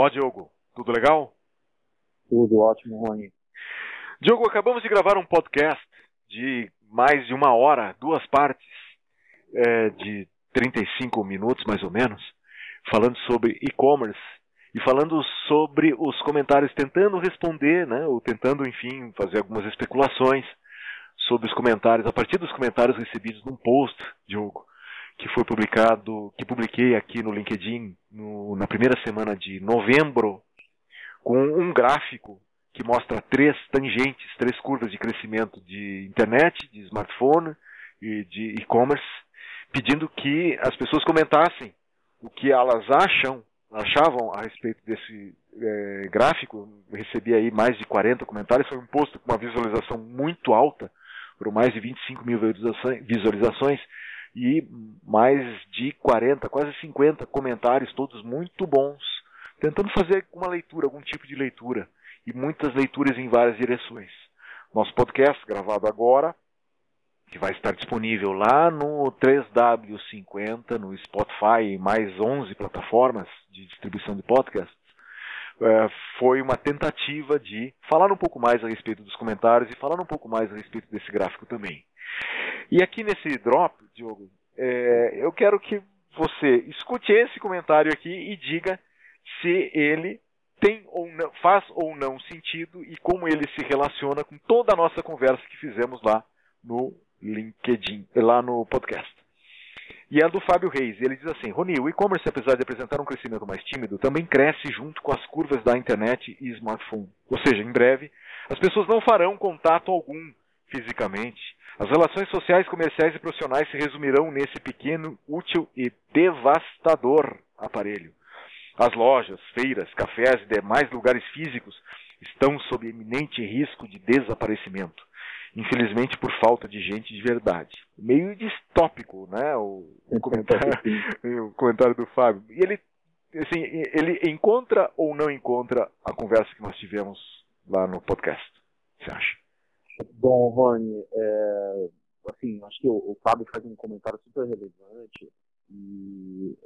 Ó, Diogo, tudo legal? Tudo ótimo, Rony. Diogo, acabamos de gravar um podcast de mais de uma hora, duas partes, é, de 35 minutos mais ou menos, falando sobre e-commerce e falando sobre os comentários, tentando responder, né, ou tentando, enfim, fazer algumas especulações sobre os comentários, a partir dos comentários recebidos num post, Diogo, que foi publicado, que publiquei aqui no LinkedIn no, na primeira semana de novembro, com um gráfico que mostra três tangentes, três curvas de crescimento de internet, de smartphone e de e-commerce, pedindo que as pessoas comentassem o que elas acham, achavam a respeito desse é, gráfico. recebi aí mais de 40 comentários, foi um post com uma visualização muito alta, por mais de 25 mil visualizações e mais de 40, quase 50 comentários, todos muito bons, tentando fazer uma leitura, algum tipo de leitura, e muitas leituras em várias direções. Nosso podcast, gravado agora, que vai estar disponível lá no 3W50, no Spotify e mais 11 plataformas de distribuição de podcasts, é, foi uma tentativa de falar um pouco mais a respeito dos comentários e falar um pouco mais a respeito desse gráfico também. E aqui nesse drop, Diogo, é, eu quero que você escute esse comentário aqui e diga se ele tem ou não, faz ou não sentido e como ele se relaciona com toda a nossa conversa que fizemos lá no LinkedIn, lá no podcast. E é do Fábio Reis. Ele diz assim: Rony, o e-commerce, apesar de apresentar um crescimento mais tímido, também cresce junto com as curvas da internet e smartphone. Ou seja, em breve, as pessoas não farão contato algum fisicamente. As relações sociais, comerciais e profissionais se resumirão nesse pequeno, útil e devastador aparelho. As lojas, feiras, cafés e demais lugares físicos estão sob eminente risco de desaparecimento infelizmente por falta de gente de verdade. Meio distópico, né? O, o comentário, o comentário do Fábio. E ele, assim, ele encontra ou não encontra a conversa que nós tivemos lá no podcast? Você acha? Bom, Rony, é, assim, acho que o, o Fábio faz um comentário super relevante e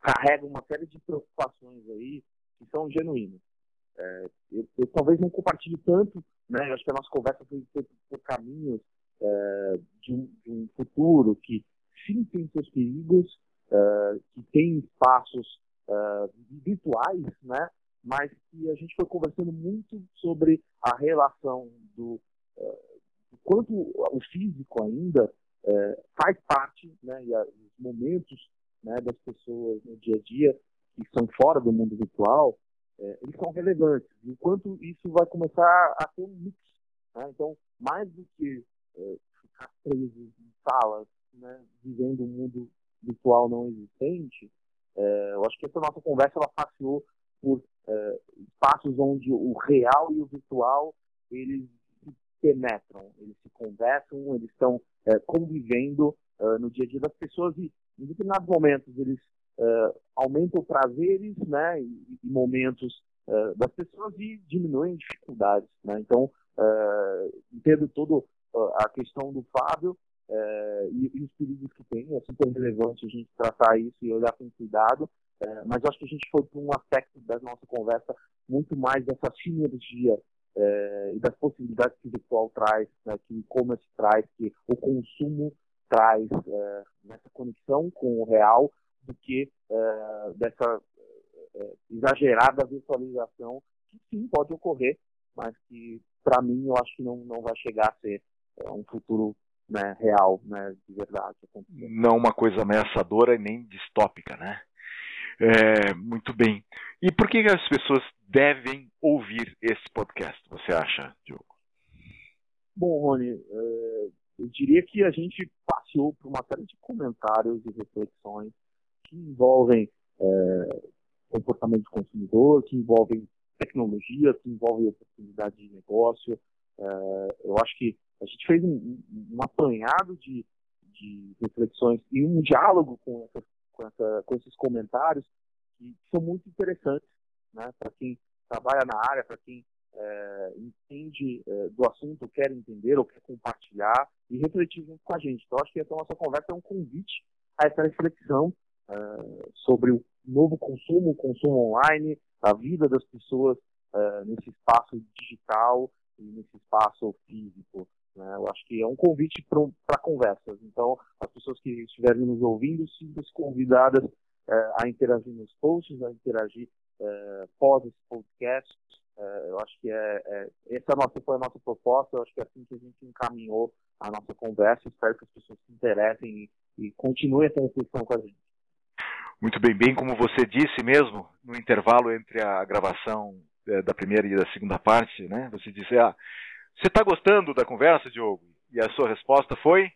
carrega uma série de preocupações aí que são genuínas. É, eu, eu, talvez não compartilhe tanto, né? Acho que a nossa conversa foi por, por caminhos é, de, um, de, um, futuro que sim tem seus perigos, é, que tem espaços é, virtuais, né? Mas que a gente foi conversando muito sobre a relação quanto o físico ainda é, faz parte, né? E os momentos né, das pessoas no dia a dia que são fora do mundo virtual é, eles são relevantes. Enquanto isso vai começar a ter um mix. Né? Então, mais do que é, ficar preso em salas, né, vivendo um mundo virtual não existente, é, eu acho que essa nossa conversa ela passeou por é, espaços onde o real e o virtual eles penetram, eles se conversam, eles estão é, convivendo é, no dia a dia das pessoas e em determinados momentos eles uh, aumentam prazeres né, e, e momentos uh, das pessoas e diminuem dificuldades. Né? Então, entendo toda a questão do Fábio e, e, os perigos que tem. É super relevante a gente tratar isso e olhar com cuidado. mas acho que a gente foi para um aspecto da nossa conversa muito mais dessa sinergia e das possibilidades que o virtual traz, né, que o e-commerce traz, que o consumo traz nessa conexão com o real, do que é, dessa é, exagerada virtualização, que sim pode ocorrer, mas que, para mim, eu acho que não, não vai chegar a ser é, um futuro né, real, né, de verdade. Não uma coisa ameaçadora e nem distópica, né? É, muito bem. E por que as pessoas devem ouvir esse podcast, você acha, Diogo? Bom, Rony, é, eu diria que a gente passeou por uma série de comentários e reflexões que envolvem é, comportamento do consumidor, que envolvem tecnologia, que envolvem oportunidade de negócio. É, eu acho que a gente fez um, um apanhado de, de, reflexões e um diálogo com, essa, com, essa, com esses comentários que são muito interessantes né, para quem trabalha na área, para quem é, entende é, do assunto, quer entender ou quer compartilhar e refletir junto com a gente. Então, acho que essa nossa conversa é um convite a essa reflexão uh, sobre o novo consumo, o consumo online, a vida das pessoas nesse espaço digital e nesse espaço físico. Né? Eu acho que é um convite para conversas. Então, as pessoas que estiverem nos ouvindo, sintam-se convidadas uh, a interagir nos posts, a interagir uh, pós esse podcast. eu acho que é, é, essa é nossa, foi a nossa proposta, eu acho que é assim que a gente encaminhou a nossa conversa. Espero que as pessoas se interessem e, e continuem essa reflexão com a gente. Muito bem, bem como você disse mesmo, no intervalo entre a gravação é, da primeira e da segunda parte, né? Você disse, ah, você está gostando da conversa, Diogo? E a sua resposta foi?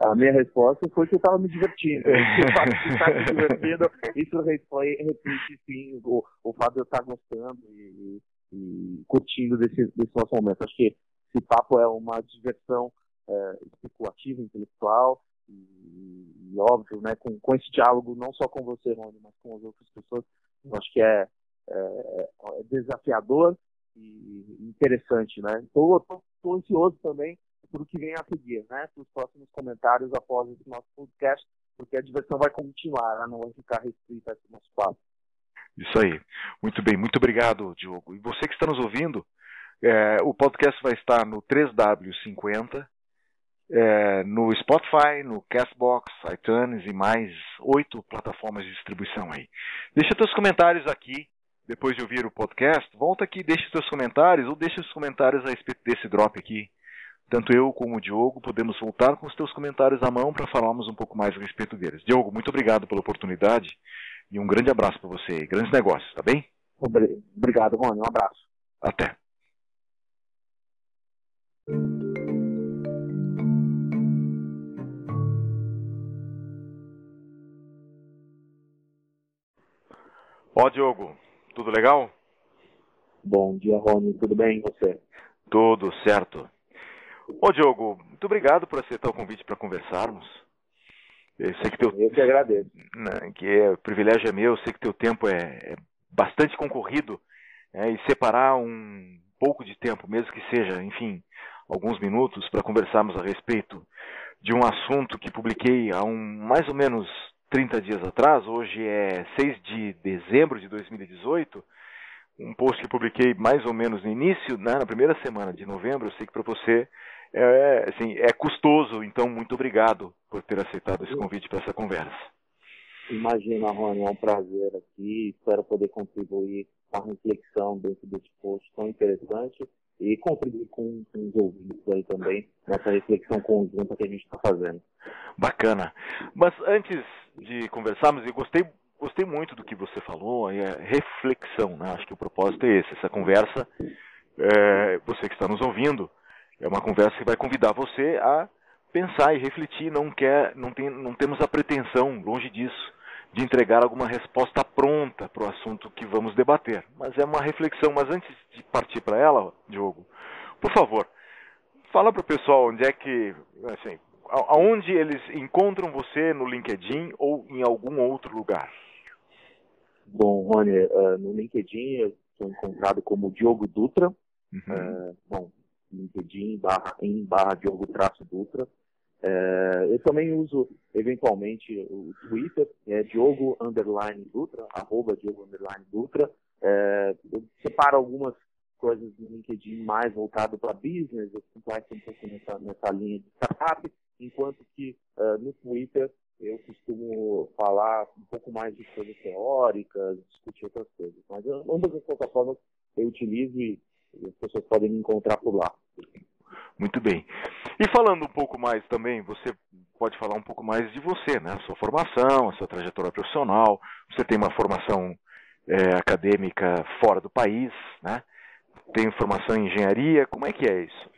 A minha resposta foi que eu estava me divertindo. o fato de estar me divertindo, isso repete sim o, o fato de eu estar gostando e, e curtindo desse, desse nosso momento. Acho que esse papo é uma diversão é, especulativa, intelectual, e, e, óbvio, né, com, com esse diálogo, não só com você, Rony, mas com as outras pessoas, eu acho que é, é, é desafiador e interessante, né? Estou ansioso também por o que vem a seguir, né? Para os próximos comentários após esse nosso podcast, porque a diversão vai continuar, né? não vai ficar restrita esse nosso papo. Isso aí. Muito bem, muito obrigado, Diogo. E você que está nos ouvindo, é, o podcast vai estar no 3W50, é, no Spotify, no Castbox, iTunes e mais oito plataformas de distribuição aí. Deixa seus comentários aqui, depois de ouvir o podcast. Volta aqui, deixa seus comentários ou deixa os comentários a respeito desse drop aqui. Tanto eu como o Diogo podemos voltar com os teus comentários à mão para falarmos um pouco mais a respeito deles. Diogo, muito obrigado pela oportunidade e um grande abraço para você. Grandes negócios, tá bem? Obrigado, Rony. Um abraço. Até. Ó, Diogo, tudo legal? Bom dia, Rony. Tudo bem e você? Tudo certo. Ô, Diogo, muito obrigado por aceitar o convite para conversarmos. Eu sei que teu... Eu que agradeço. Né, que é, o privilégio é meu, eu sei que teu tempo é, é bastante concorrido é, e separar um pouco de tempo, mesmo que seja, enfim, alguns minutos para conversarmos a respeito de um assunto que publiquei há um mais ou menos 30 dias atrás, hoje é 6 de dezembro de 2018, um post que publiquei mais ou menos no início, né, na primeira semana de novembro, eu sei que para você é, assim, é custoso, então muito obrigado por ter aceitado esse convite para essa conversa. Imagina, Rony, é um prazer aqui, espero poder contribuir com a reflexão dentro desse post tão interessante e contribuir com, com os ouvintes aí também nessa reflexão conjunta que a gente está fazendo. Bacana. Mas antes de conversarmos, eu gostei, gostei muito do que você falou, é reflexão, né? Acho que o propósito é esse, essa conversa, é, você que está nos ouvindo, é uma conversa que vai convidar você a pensar e refletir, não quer, não, tem, não temos a pretensão, longe disso, de entregar alguma resposta pronta para o assunto que vamos debater. Mas é uma reflexão. Mas antes de partir para ela, Diogo, por favor, fala para o pessoal onde é que, assim, aonde eles encontram você no LinkedIn ou em algum outro lugar. Bom, Rony, uh, no LinkedIn eu sou encontrado como Diogo Dutra. Uhum. Uh, bom, LinkedIn barra, em barra Diogo traço Dutra. É, eu também uso, eventualmente, o Twitter, é Diogo Underline Dutra, arroba Diogo Underline Dutra. É, eu separo algumas coisas no LinkedIn mais voltado para business, eu complexo um pouco nessa, nessa linha de startup, enquanto que uh, no Twitter eu costumo falar um pouco mais de coisas teóricas, discutir outras coisas. Mas ambas as plataformas eu utilizo e as pessoas podem me encontrar por lá. Muito bem. E falando um pouco mais também, você pode falar um pouco mais de você, né? A sua formação, a sua trajetória profissional. Você tem uma formação é, acadêmica fora do país, né? Tem formação em engenharia. Como é que é isso?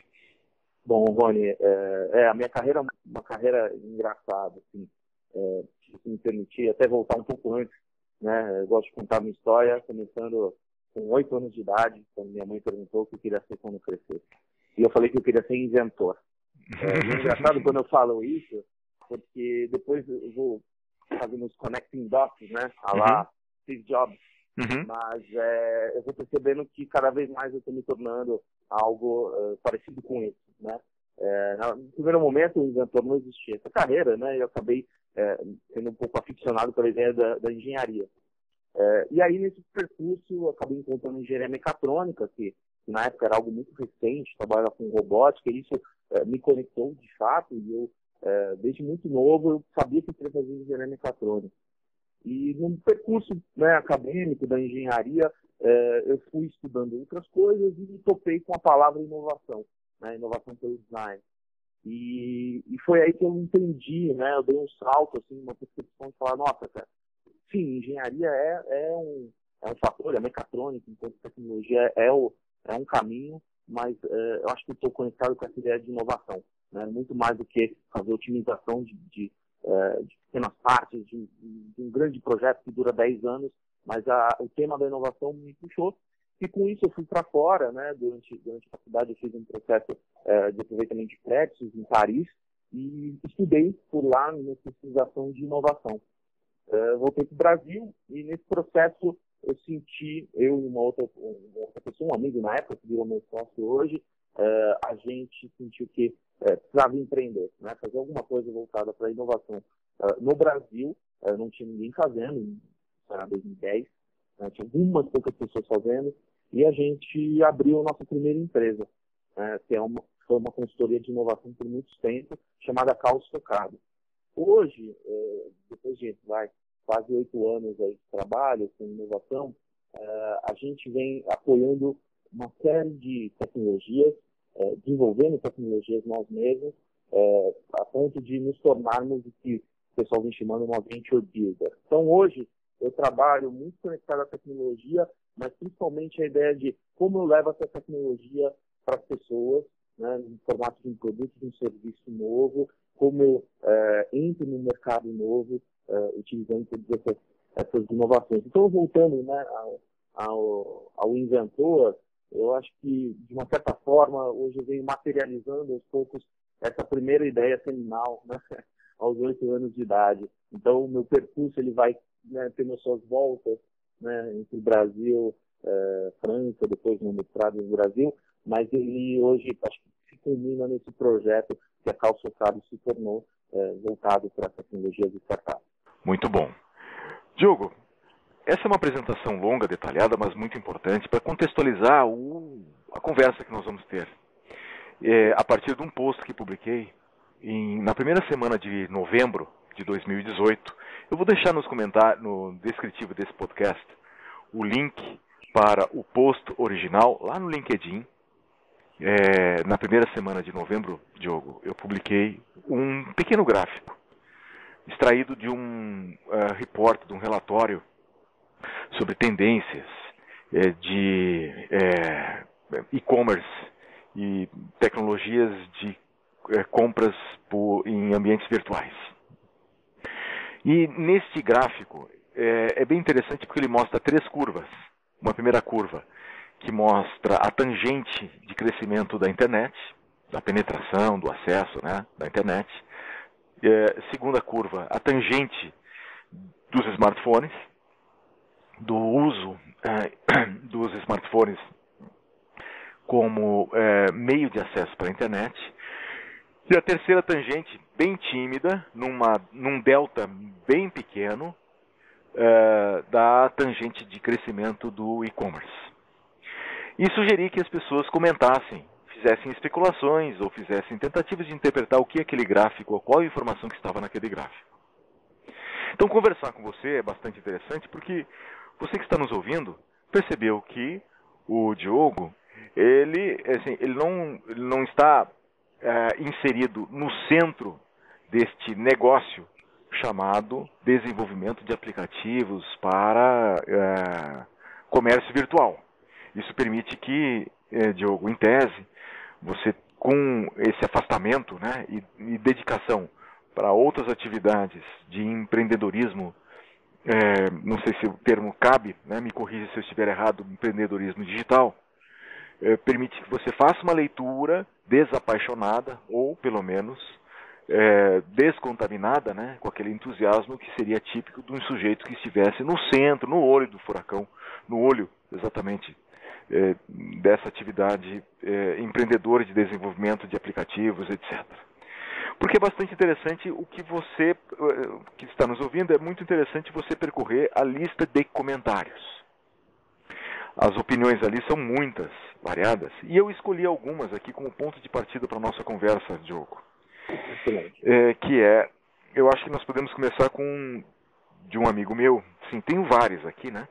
Bom, Rony, é, é a minha carreira uma carreira engraçada, assim. É, se me permitir, até voltar um pouco antes, né? Eu gosto de contar minha história, começando com oito anos de idade, quando minha mãe perguntou o que eu queria ser quando crescer. E eu falei que eu queria ser inventor. É, é engraçado quando eu falo isso, porque depois eu vou fazendo os connecting dots, né? A lá, uhum. Steve Jobs. Uhum. Mas é, eu vou percebendo que cada vez mais eu estou me tornando algo uh, parecido com isso, né? É, no primeiro momento, o inventor não existia essa carreira, né? Eu acabei é, sendo um pouco aficionado pela ideia da, da engenharia. É, e aí, nesse percurso, eu acabei encontrando engenharia mecatrônica, que, que na época era algo muito recente, trabalhava com robótica, e isso é, me conectou de fato, e eu, é, desde muito novo, eu sabia que queria fazer engenharia mecatrônica. E no percurso né, acadêmico da engenharia, é, eu fui estudando outras coisas e me topei com a palavra inovação, né, inovação pelo design. E, e foi aí que eu entendi, né, eu dei um salto, assim, uma percepção de falar, nossa, cara, sim, engenharia é, é, um, é um fator, é mecatrônica, enquanto tecnologia é, o, é um caminho, mas é, eu acho que estou conectado com essa ideia de inovação, né, muito mais do que fazer otimização de, de é, de pequenas partes de, de, um grande projeto que dura 10 anos, mas a, o tema da inovação me puxou. E com isso eu fui para fora, né? Durante, durante a faculdade eu fiz um processo é, de aproveitamento de créditos em Paris e estudei por lá na especialização de inovação. Voltei para o Brasil e nesse processo eu senti, eu e uma outra, uma outra pessoa, um amigo na época, que virou meu sócio hoje, é, a gente sentiu que é, precisava empreender, né? fazer alguma coisa voltada para a inovação. Uh, no Brasil, uh, não tinha ninguém fazendo, em 2010, né? tinha algumas poucas pessoas fazendo, e a gente abriu a nossa primeira empresa, né? que é uma, foi uma consultoria de inovação por muito tempo, chamada Caos Tocado. Hoje, depois de vai, quase oito anos aí de trabalho com inovação, é, a gente vem apoiando uma série de tecnologias é, desenvolvendo tecnologias nós mesmos, é, a ponto de nos tornarmos o que o pessoal vem chamando uma venture builder. Então, hoje, eu trabalho muito conectado à tecnologia, mas principalmente a ideia de como eu levo essa tecnologia para as pessoas, né, no formato de um produto, de um serviço novo, como eu é, entro no mercado novo, é, utilizando todas essas, essas, inovações. Então, voltando né, ao, ao, inventor, eu acho que, de uma certa forma, hoje eu venho materializando aos poucos essa primeira ideia seminal, né? aos oito anos de idade. Então, o meu percurso ele vai né, tendo suas voltas né, entre Brasil, eh, França, depois no mestrado no Brasil, mas ele hoje acho que se culmina nesse projeto que a Calçocado se tornou eh, voltado para a tecnologia de startup. Muito bom. Diogo, essa é uma apresentação longa, detalhada, mas muito importante para contextualizar o, a conversa que nós vamos ter. É, a partir de um post que publiquei em, na primeira semana de novembro de 2018, eu vou deixar nos comentários, no descritivo desse podcast, o link para o post original lá no LinkedIn. É, na primeira semana de novembro, Diogo, eu publiquei um pequeno gráfico extraído de um uh, de um relatório sobre tendências é, de é, e-commerce e tecnologias de é, compras por, em ambientes virtuais. E neste gráfico é, é bem interessante porque ele mostra três curvas. Uma primeira curva que mostra a tangente de crescimento da internet, da penetração, do acesso né, da internet. É, segunda curva, a tangente dos smartphones do uso é, dos smartphones como é, meio de acesso para a internet. E a terceira tangente, bem tímida, numa, num delta bem pequeno, é, da tangente de crescimento do e-commerce. E sugeri que as pessoas comentassem, fizessem especulações ou fizessem tentativas de interpretar o que é aquele gráfico, ou qual a informação que estava naquele gráfico. Então, conversar com você é bastante interessante porque você que está nos ouvindo percebeu que o Diogo ele, assim, ele, não, ele não está é, inserido no centro deste negócio chamado desenvolvimento de aplicativos para é, comércio virtual. Isso permite que, é, Diogo, em tese, você com esse afastamento né, e, e dedicação para outras atividades de empreendedorismo é, não sei se o termo cabe, né, me corrija se eu estiver errado, empreendedorismo digital, é, permite que você faça uma leitura desapaixonada, ou pelo menos é, descontaminada, né, com aquele entusiasmo que seria típico de um sujeito que estivesse no centro, no olho do furacão, no olho exatamente é, dessa atividade é, empreendedora de desenvolvimento de aplicativos, etc. Porque é bastante interessante o que você, eh, que está nos ouvindo, é muito interessante você percorrer a lista de comentários. As opiniões ali são muitas, variadas, e eu escolhi algumas aqui como ponto de partida para a nossa conversa, Diogo. É, que é, eu acho que nós podemos começar com de um amigo meu, sim, tenho vários aqui, né?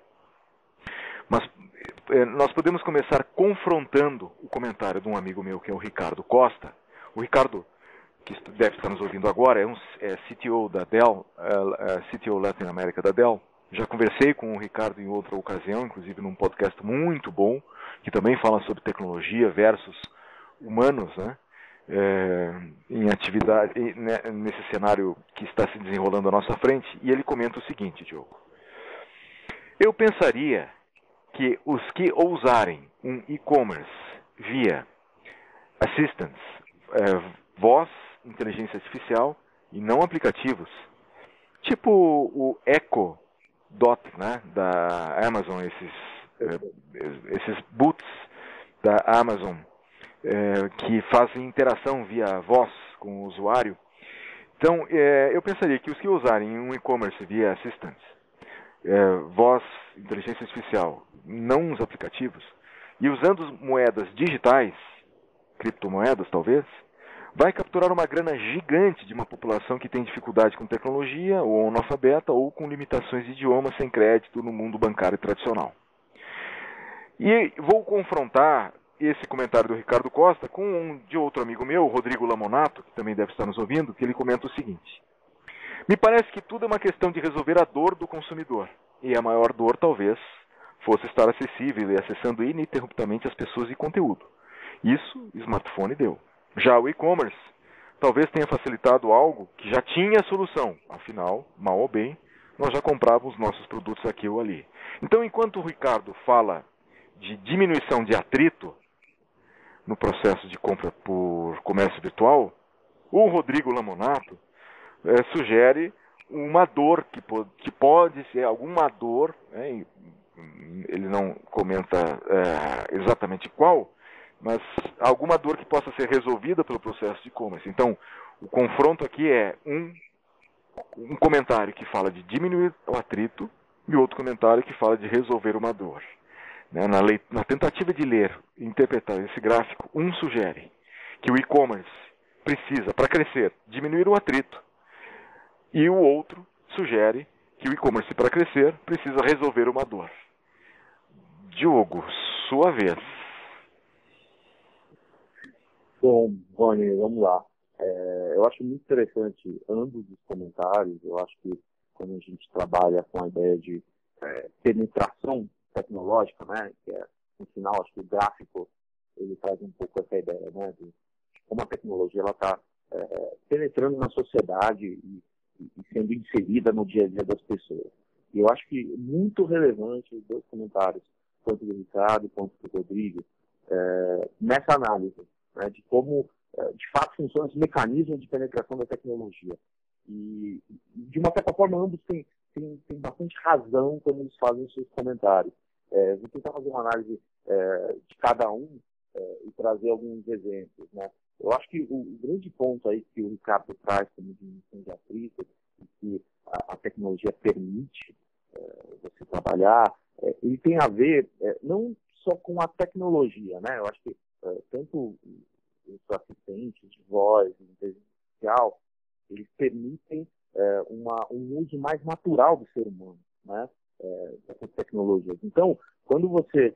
Mas é, nós podemos começar confrontando o comentário de um amigo meu, que é o Ricardo Costa. O Ricardo, que deve estar nos ouvindo agora, é um é CTO da Dell, é, é CTO Latin da Dell. Já conversei com o Ricardo em outra ocasião, inclusive num podcast muito bom, que também fala sobre tecnologia versus humanos, né? É, em atividade né, nesse cenário que está se desenrolando à nossa frente. E ele comenta o seguinte, Diogo. Eu pensaria que os que ousarem um e-commerce via assistance, é, voz, inteligência artificial e não aplicativos, tipo o Echo Dot né, da Amazon, esses, é, esses boots da Amazon é, que fazem interação via voz com o usuário. Então, é, eu pensaria que os que usarem um e-commerce via assistance, é, voz, inteligência artificial não os aplicativos, e usando moedas digitais, criptomoedas talvez, vai capturar uma grana gigante de uma população que tem dificuldade com tecnologia, ou analfabeta, ou com limitações de idioma sem crédito no mundo bancário tradicional. E vou confrontar esse comentário do Ricardo Costa com um de outro amigo meu, Rodrigo Lamonato, que também deve estar nos ouvindo, que ele comenta o seguinte: Me parece que tudo é uma questão de resolver a dor do consumidor. E a maior dor, talvez, fosse estar acessível e acessando ininterruptamente as pessoas e conteúdo. Isso o smartphone deu. Já o e-commerce talvez tenha facilitado algo que já tinha solução. Afinal, mal ou bem, nós já comprávamos nossos produtos aqui ou ali. Então, enquanto o Ricardo fala de diminuição de atrito no processo de compra por comércio virtual, o Rodrigo Lamonato é, sugere uma dor que, que pode ser alguma dor, né, ele não comenta é, exatamente qual, mas alguma dor que possa ser resolvida pelo processo de e-commerce. Então, o confronto aqui é um, um comentário que fala de diminuir o atrito e outro comentário que fala de resolver uma dor. Né? Na, lei, na tentativa de ler e interpretar esse gráfico, um sugere que o e-commerce precisa, para crescer, diminuir o atrito, e o outro sugere que o e-commerce, para crescer, precisa resolver uma dor. Diogo, sua vez. Bom, Rony, vamos lá. É, eu acho muito interessante ambos os comentários. Eu acho que quando a gente trabalha com a ideia de é, penetração tecnológica, né, que é, no final, acho que o gráfico ele traz um pouco essa ideia, né, de como a tecnologia está é, penetrando na sociedade e, e, sendo inserida no dia a dia das pessoas. E eu acho que muito relevante os dois comentários quanto do Ricardo quanto do Rodrigo, é, nessa análise né, de como, é, de fato, funcionam os mecanismos de penetração da tecnologia. E, de uma certa forma, ambos têm, têm, têm bastante razão quando eles fazem seus comentários. É, vou tentar fazer uma análise é, de cada um é, e trazer alguns exemplos. Né? Eu acho que o, grande ponto aí que o Ricardo traz como diminuição de atrito que a, a tecnologia permite é, você trabalhar é, ele tem a ver é, não só com a tecnologia, né? Eu acho que é, tanto os assistentes de voz, inteligência artificial, eles permitem é, uma, um uso mais natural do ser humano, né? É, dessas tecnologias. Então, quando você,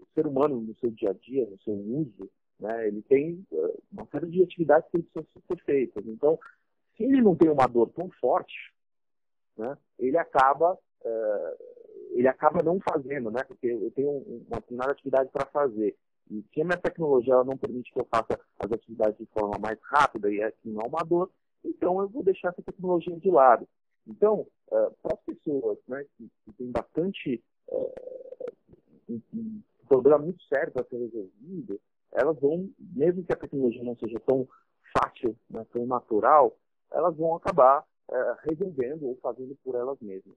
o ser humano no seu dia a dia, no seu uso, né, ele tem uma série de atividades que precisam ser feitas. Então, se ele não tem uma dor tão forte, né, ele acaba ele acaba não fazendo, né? Porque eu tenho uma determinada atividade para fazer. E se a minha tecnologia não permite que eu faça as atividades de forma mais rápida e é assim não uma dor, então eu vou deixar essa tecnologia de lado. Então, uh, para as pessoas né, que, que têm bastante uh, um, um, problema muito sério para ser resolvido, elas vão, mesmo que a tecnologia não seja tão fácil, né, tão natural, elas vão acabar uh, resolvendo ou fazendo por elas mesmas.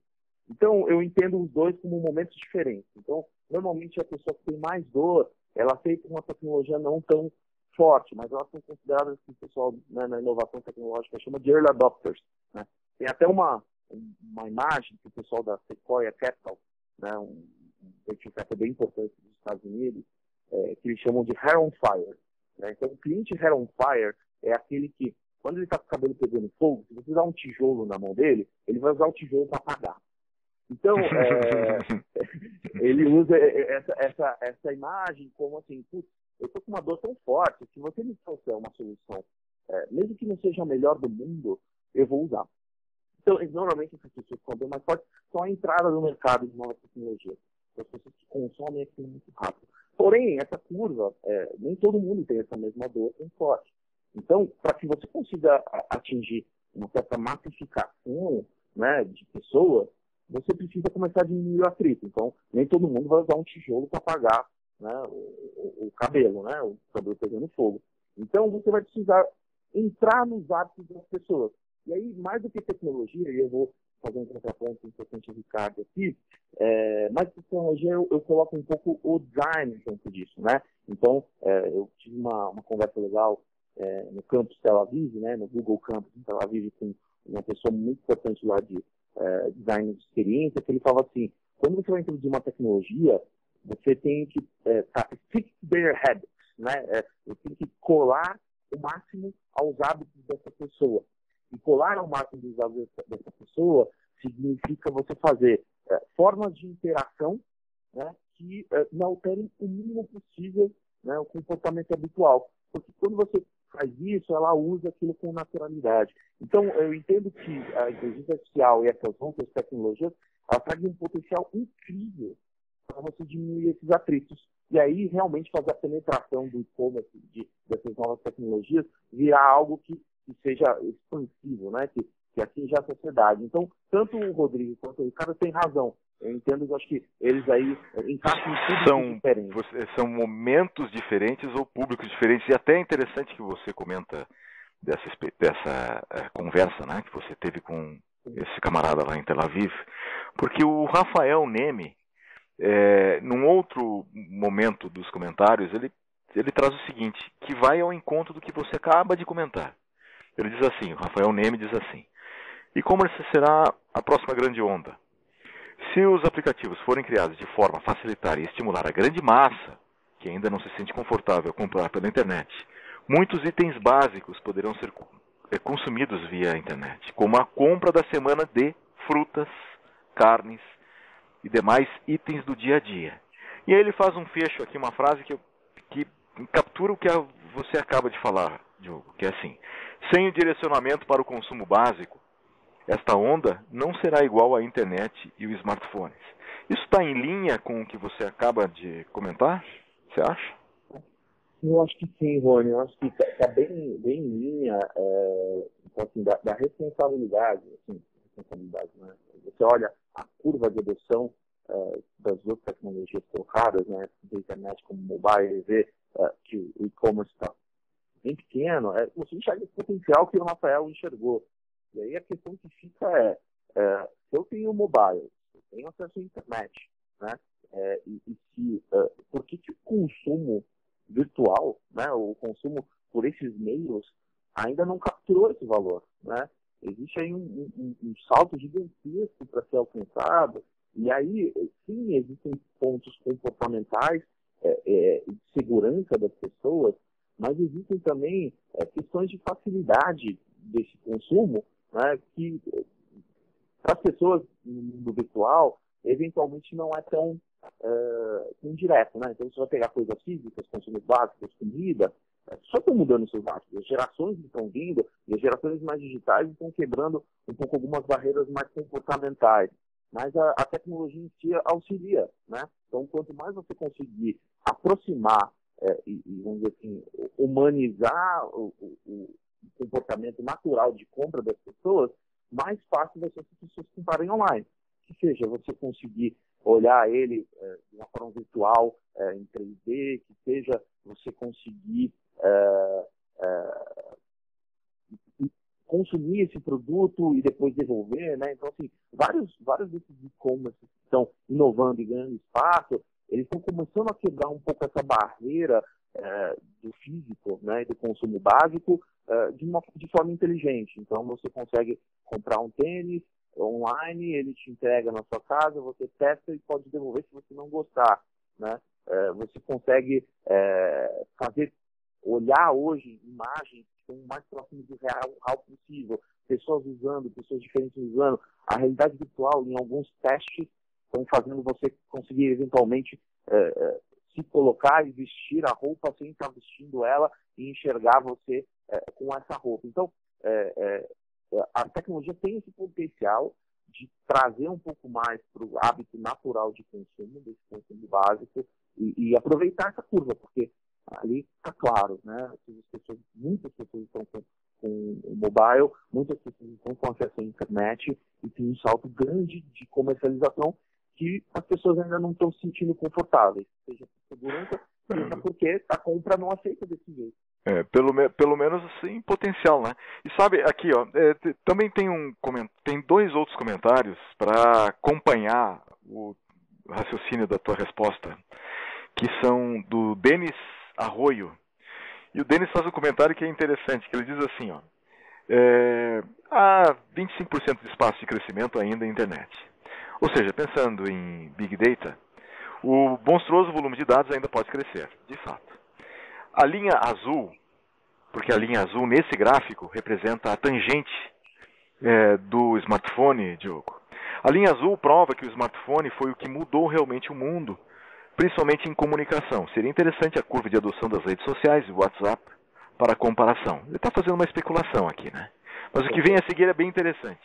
Então, eu entendo os dois como momentos diferentes. Então, normalmente a pessoa que tem mais dor, ela aceita uma tecnologia não tão forte, mas elas são consideradas, que o pessoal né, na inovação tecnológica chama de early adopters. Né? Tem até uma, uma imagem que o pessoal da Sequoia Capital, né, um, um capital bem importante dos Estados Unidos, é, que eles chamam de hair on fire. Né? Então, o cliente hair on fire é aquele que, quando ele está com o cabelo pegando fogo, se você dá um tijolo na mão dele, ele vai usar o tijolo para apagar. Então, é, ele usa essa, essa, essa imagem como assim, eu estou com uma dor tão forte, se você me trouxer uma solução, é, mesmo que não seja a melhor do mundo, eu vou usar. Então, normalmente essas pessoas que são mais fortes são a entrada no mercado de novas tecnologias. As pessoas que consomem aquilo muito rápido. Porém, essa curva, é, nem todo mundo tem essa mesma dor tão forte. Então, para que você consiga atingir uma certa massificação né, de pessoas, você precisa começar a diminuir o atrito. Então, nem todo mundo vai usar um tijolo para apagar né, o, o, cabelo, né, o cabelo pegando fogo. Então, você vai precisar entrar nos hábitos das pessoas. E aí, mais do que tecnologia, e eu vou fazer um contraponto importante, Ricardo, aqui, é, que tecnologia, eu, eu, coloco um pouco o design dentro disso, né? Então, é, eu tive uma, uma conversa legal é, no campus Tel Aviv, né, no Google Campus Tel Aviv, com uma pessoa muito importante lá de é, design de experiência, que ele falava assim, quando você vai introduzir uma tecnologia, você tem que é, tá, fix their habits, né? É, você tem que colar o máximo aos hábitos dessa pessoa. E colar ao máximo dos hábitos dessa pessoa significa você fazer é, formas de interação né, que é, não alterem o mínimo possível né, o comportamento habitual. Porque quando você faz isso, ela usa aquilo com naturalidade. Então, eu entendo que a inteligência artificial e essas outras tecnologias, trazem um potencial incrível para você diminuir esses atritos. E aí, realmente, fazer a penetração do e-commerce, de, dessas novas tecnologias, virar algo que, que seja expansivo, né? que, que atinja a sociedade. Então, tanto o Rodrigo quanto o Ricardo têm razão. Eu entendo que acho que eles aí encaixam tudo são, diferente. São momentos diferentes ou públicos diferentes. E até é interessante que você comenta dessa, dessa uh, conversa né, que você teve com esse camarada lá em Tel Aviv, porque o Rafael Neme, é, num outro momento dos comentários, ele, ele traz o seguinte, que vai ao encontro do que você acaba de comentar. Ele diz assim, o Rafael Neme diz assim, e-commerce será a próxima grande onda. Se os aplicativos forem criados de forma a facilitar e estimular a grande massa, que ainda não se sente confortável a comprar pela internet, muitos itens básicos poderão ser é, consumidos via internet, como a compra da semana de frutas, carnes e demais itens do dia a dia. E aí ele faz um fecho aqui, uma frase que, que captura o que você acaba de falar, Diogo, que é assim: sem o direcionamento para o consumo básico, esta onda não será igual à internet e os smartphones. Isso está em linha com o que você acaba de comentar? Você acha? Eu acho que sim, Rony. Eu acho que está tá bem, bem em linha é, então, assim, da, da, responsabilidade. Assim, responsabilidade né? Você olha a curva de adoção é, das outras tecnologias colocadas, né, da internet como mobile, e vê é, que o e-commerce está bem pequeno. É, você enxerga o potencial que o Rafael enxergou. E aí a questão que fica é, é se eu tenho mobile, eu tenho acesso à internet, né? É, e, e, se, é, por que, que o consumo virtual, né, o consumo por esses meios, ainda não capturou esse valor, né? Existe aí um, um, um salto gigantesco para ser alcançado, e aí, sim, existem pontos comportamentais é, é, de segurança das pessoas, mas existem também é, questões de facilidade desse consumo né, que para as pessoas no mundo virtual, eventualmente não é tão, uh, tão direto. Né? Então, você vai pegar coisas físicas, consumos básicos, comida, é, só estão mudando seus hábitos. As gerações estão vindo e as gerações mais digitais estão quebrando um pouco algumas barreiras mais comportamentais. Mas a, a tecnologia em si auxilia. Né? Então, quanto mais você conseguir aproximar é, e, vamos dizer assim, humanizar o, o, comportamento natural de compra das pessoas, mais fácil vai ser se as pessoas comprarem online. Que seja você conseguir olhar ele é, de uma forma virtual, é, em 3D, que seja você conseguir é, é, consumir esse produto e depois devolver, né? Então, assim, vários, vários desses e-commerce que estão inovando e ganhando espaço, eles estão começando a quebrar um pouco essa barreira é, do físico né, do consumo básico é, de, uma, de forma inteligente. Então, você consegue comprar um tênis online, ele te entrega na sua casa, você testa e pode devolver se você não gostar. Né? É, você consegue é, fazer, olhar hoje imagens que são mais próximas do real, real possível, pessoas usando, pessoas diferentes usando. A realidade virtual, em alguns testes, estão fazendo você conseguir eventualmente é, é, se colocar e vestir a roupa sem estar vestindo ela e enxergar você é, com essa roupa. Então, é, é, a tecnologia tem esse potencial de trazer um pouco mais para o hábito natural de consumo, desse consumo básico, e, e aproveitar essa curva, porque ali está claro, né? As pessoas, muitas pessoas estão com, com o mobile, muitas pessoas estão com acesso à internet e tem um salto grande de comercialização que as pessoas ainda não estão se sentindo confortáveis, seja por segurança, seja porque a compra não aceita desse jeito. É, pelo, pelo menos assim, potencial, né? E sabe, aqui, ó, é, também tem um tem dois outros comentários para acompanhar o raciocínio da tua resposta, que são do Denis Arroio. E o Denis faz um comentário que é interessante, que ele diz assim, ó, é, há 25% de espaço de crescimento ainda na internet. Ou seja, pensando em Big Data, o monstruoso volume de dados ainda pode crescer, de fato. A linha azul, porque a linha azul nesse gráfico representa a tangente é, do smartphone, Diogo. A linha azul prova que o smartphone foi o que mudou realmente o mundo, principalmente em comunicação. Seria interessante a curva de adoção das redes sociais e WhatsApp para comparação. Ele está fazendo uma especulação aqui, né? Mas o que vem a seguir é bem interessante.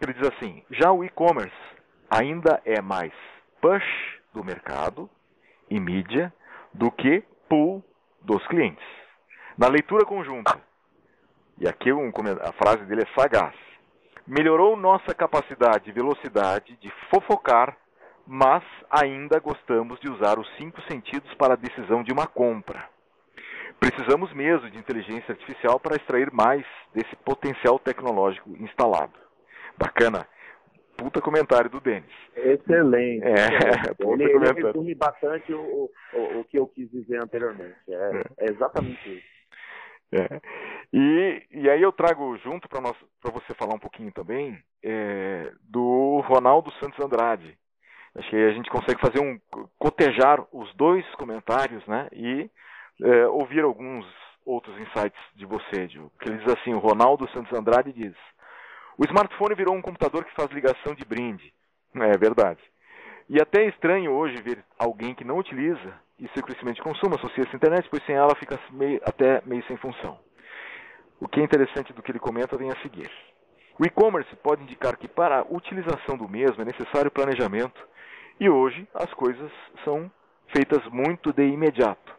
Ele diz assim: já o e-commerce ainda é mais push do mercado e mídia do que pull dos clientes. Na leitura conjunta, e aqui um, a frase dele é sagaz, melhorou nossa capacidade e velocidade de fofocar, mas ainda gostamos de usar os cinco sentidos para a decisão de uma compra. Precisamos mesmo de inteligência artificial para extrair mais desse potencial tecnológico instalado. Bacana puta comentário do Denis. Excelente. É, ele, ele resume bastante o, o, o, que eu quis dizer anteriormente. É, é. é exatamente isso. É. E, e aí eu trago junto para você falar um pouquinho também é, do Ronaldo Santos Andrade. Acho que a gente consegue fazer um cotejar os dois comentários, né? E é, ouvir alguns outros insights de você, Gil. Que ele diz assim, o Ronaldo Santos Andrade diz: o smartphone virou um computador que faz ligação de brinde. É verdade. E até é estranho hoje ver alguém que não utiliza e seu crescimento de consumo associa-se à internet, pois sem ela fica meio, até meio sem função. O que é interessante do que ele comenta vem a seguir. O e-commerce pode indicar que para a utilização do mesmo é necessário planejamento e hoje as coisas são feitas muito de imediato,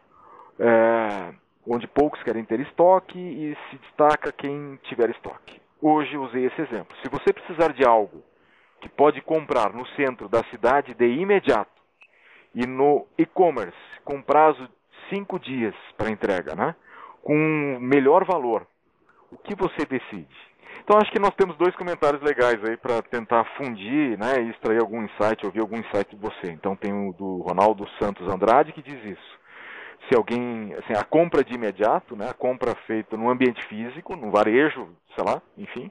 é, onde poucos querem ter estoque e se destaca quem tiver estoque. Hoje usei esse exemplo. Se você precisar de algo que pode comprar no centro da cidade de imediato e no e-commerce com prazo de cinco dias para entrega, né? com melhor valor, o que você decide? Então acho que nós temos dois comentários legais aí para tentar fundir né, e extrair algum insight, ouvir algum insight de você. Então tem o do Ronaldo Santos Andrade que diz isso se alguém, assim, a compra de imediato, né, a compra feita no ambiente físico, no varejo, sei lá, enfim.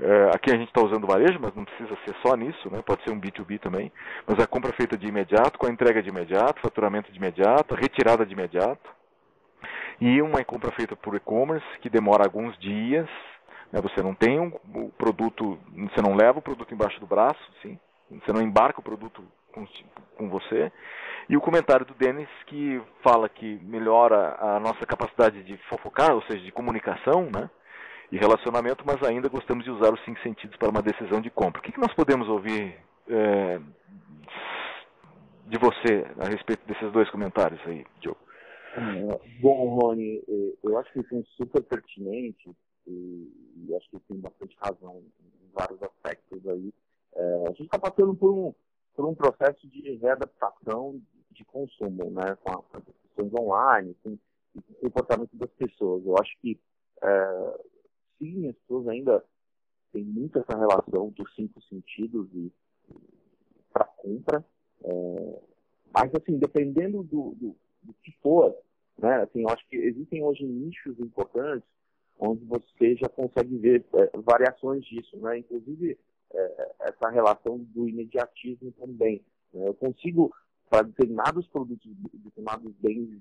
É, aqui a gente está usando varejo, mas não precisa ser só nisso, né, pode ser um B2B também. Mas a compra feita de imediato, com a entrega de imediato, faturamento de imediato, retirada de imediato. E uma compra feita por e-commerce, que demora alguns dias. Né, você não tem um, o produto, você não leva o produto embaixo do braço, sim, você não embarca o produto com, com você. E o comentário do Denis que fala que melhora a nossa capacidade de fofocar, ou seja, de comunicação, né? E relacionamento, mas ainda gostamos de usar os cinco sentidos para uma decisão de compra. O que, que nós podemos ouvir é, de você a respeito desses dois comentários aí, Diogo? É, bom, Rony, é, eu acho que são super pertinentes e, e acho que tem bastante razão em vários aspectos aí. É, a gente está passando por um, por um processo de readaptação de consumo, né, com, as questões online, com, o comportamento das pessoas. Eu acho que, é, sim, as pessoas ainda têm muito essa relação dos cinco sentidos e, para compra, é, mas, assim, dependendo do, do, do, que for, Né? Assim, eu acho que existem hoje nichos importantes onde você já consegue ver é, variações disso, né? inclusive essa relação do imediatismo também. Né? Eu consigo, para determinados produtos, determinados bens,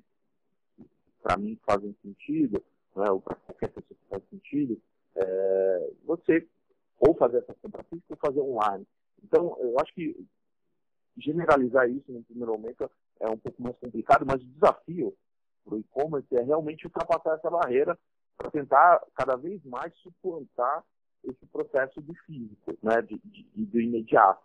para mim fazem sentido, né? ou para qualquer pessoa que faz sentido, é, você ou fazer essa compra física ou fazer online. Então, eu acho que generalizar isso no primeiro momento é um pouco mais complicado, mas o desafio para o e-commerce é realmente ultrapassar essa barreira para tentar cada vez mais suplantar esse processo do físico, né, de, de, do imediato.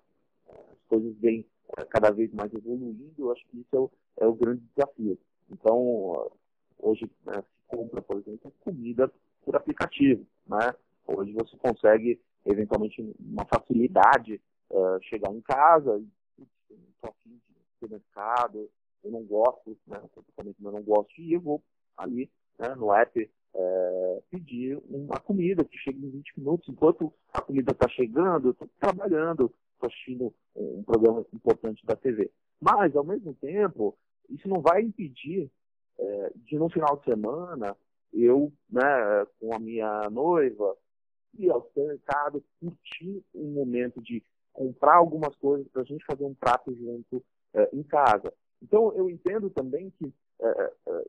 As coisas vêm cada vez mais evoluindo, eu acho que isso é o, é o grande desafio. Então, hoje né, se compra, por exemplo, comida por aplicativo. Né? Hoje você consegue, eventualmente, uma facilidade uh, chegar em casa, estou afim de supermercado, eu não gosto, né, eu não gosto de ir, eu vou ali né, no app é, pedir uma comida que chegue em 20 minutos. Enquanto a comida está chegando, eu estou trabalhando, estou assistindo um programa importante da TV. Mas, ao mesmo tempo, isso não vai impedir é, de, no final de semana, eu, né, com a minha noiva, ir ao supermercado, curtir um momento de comprar algumas coisas para a gente fazer um prato junto é, em casa. Então, eu entendo também que é, é,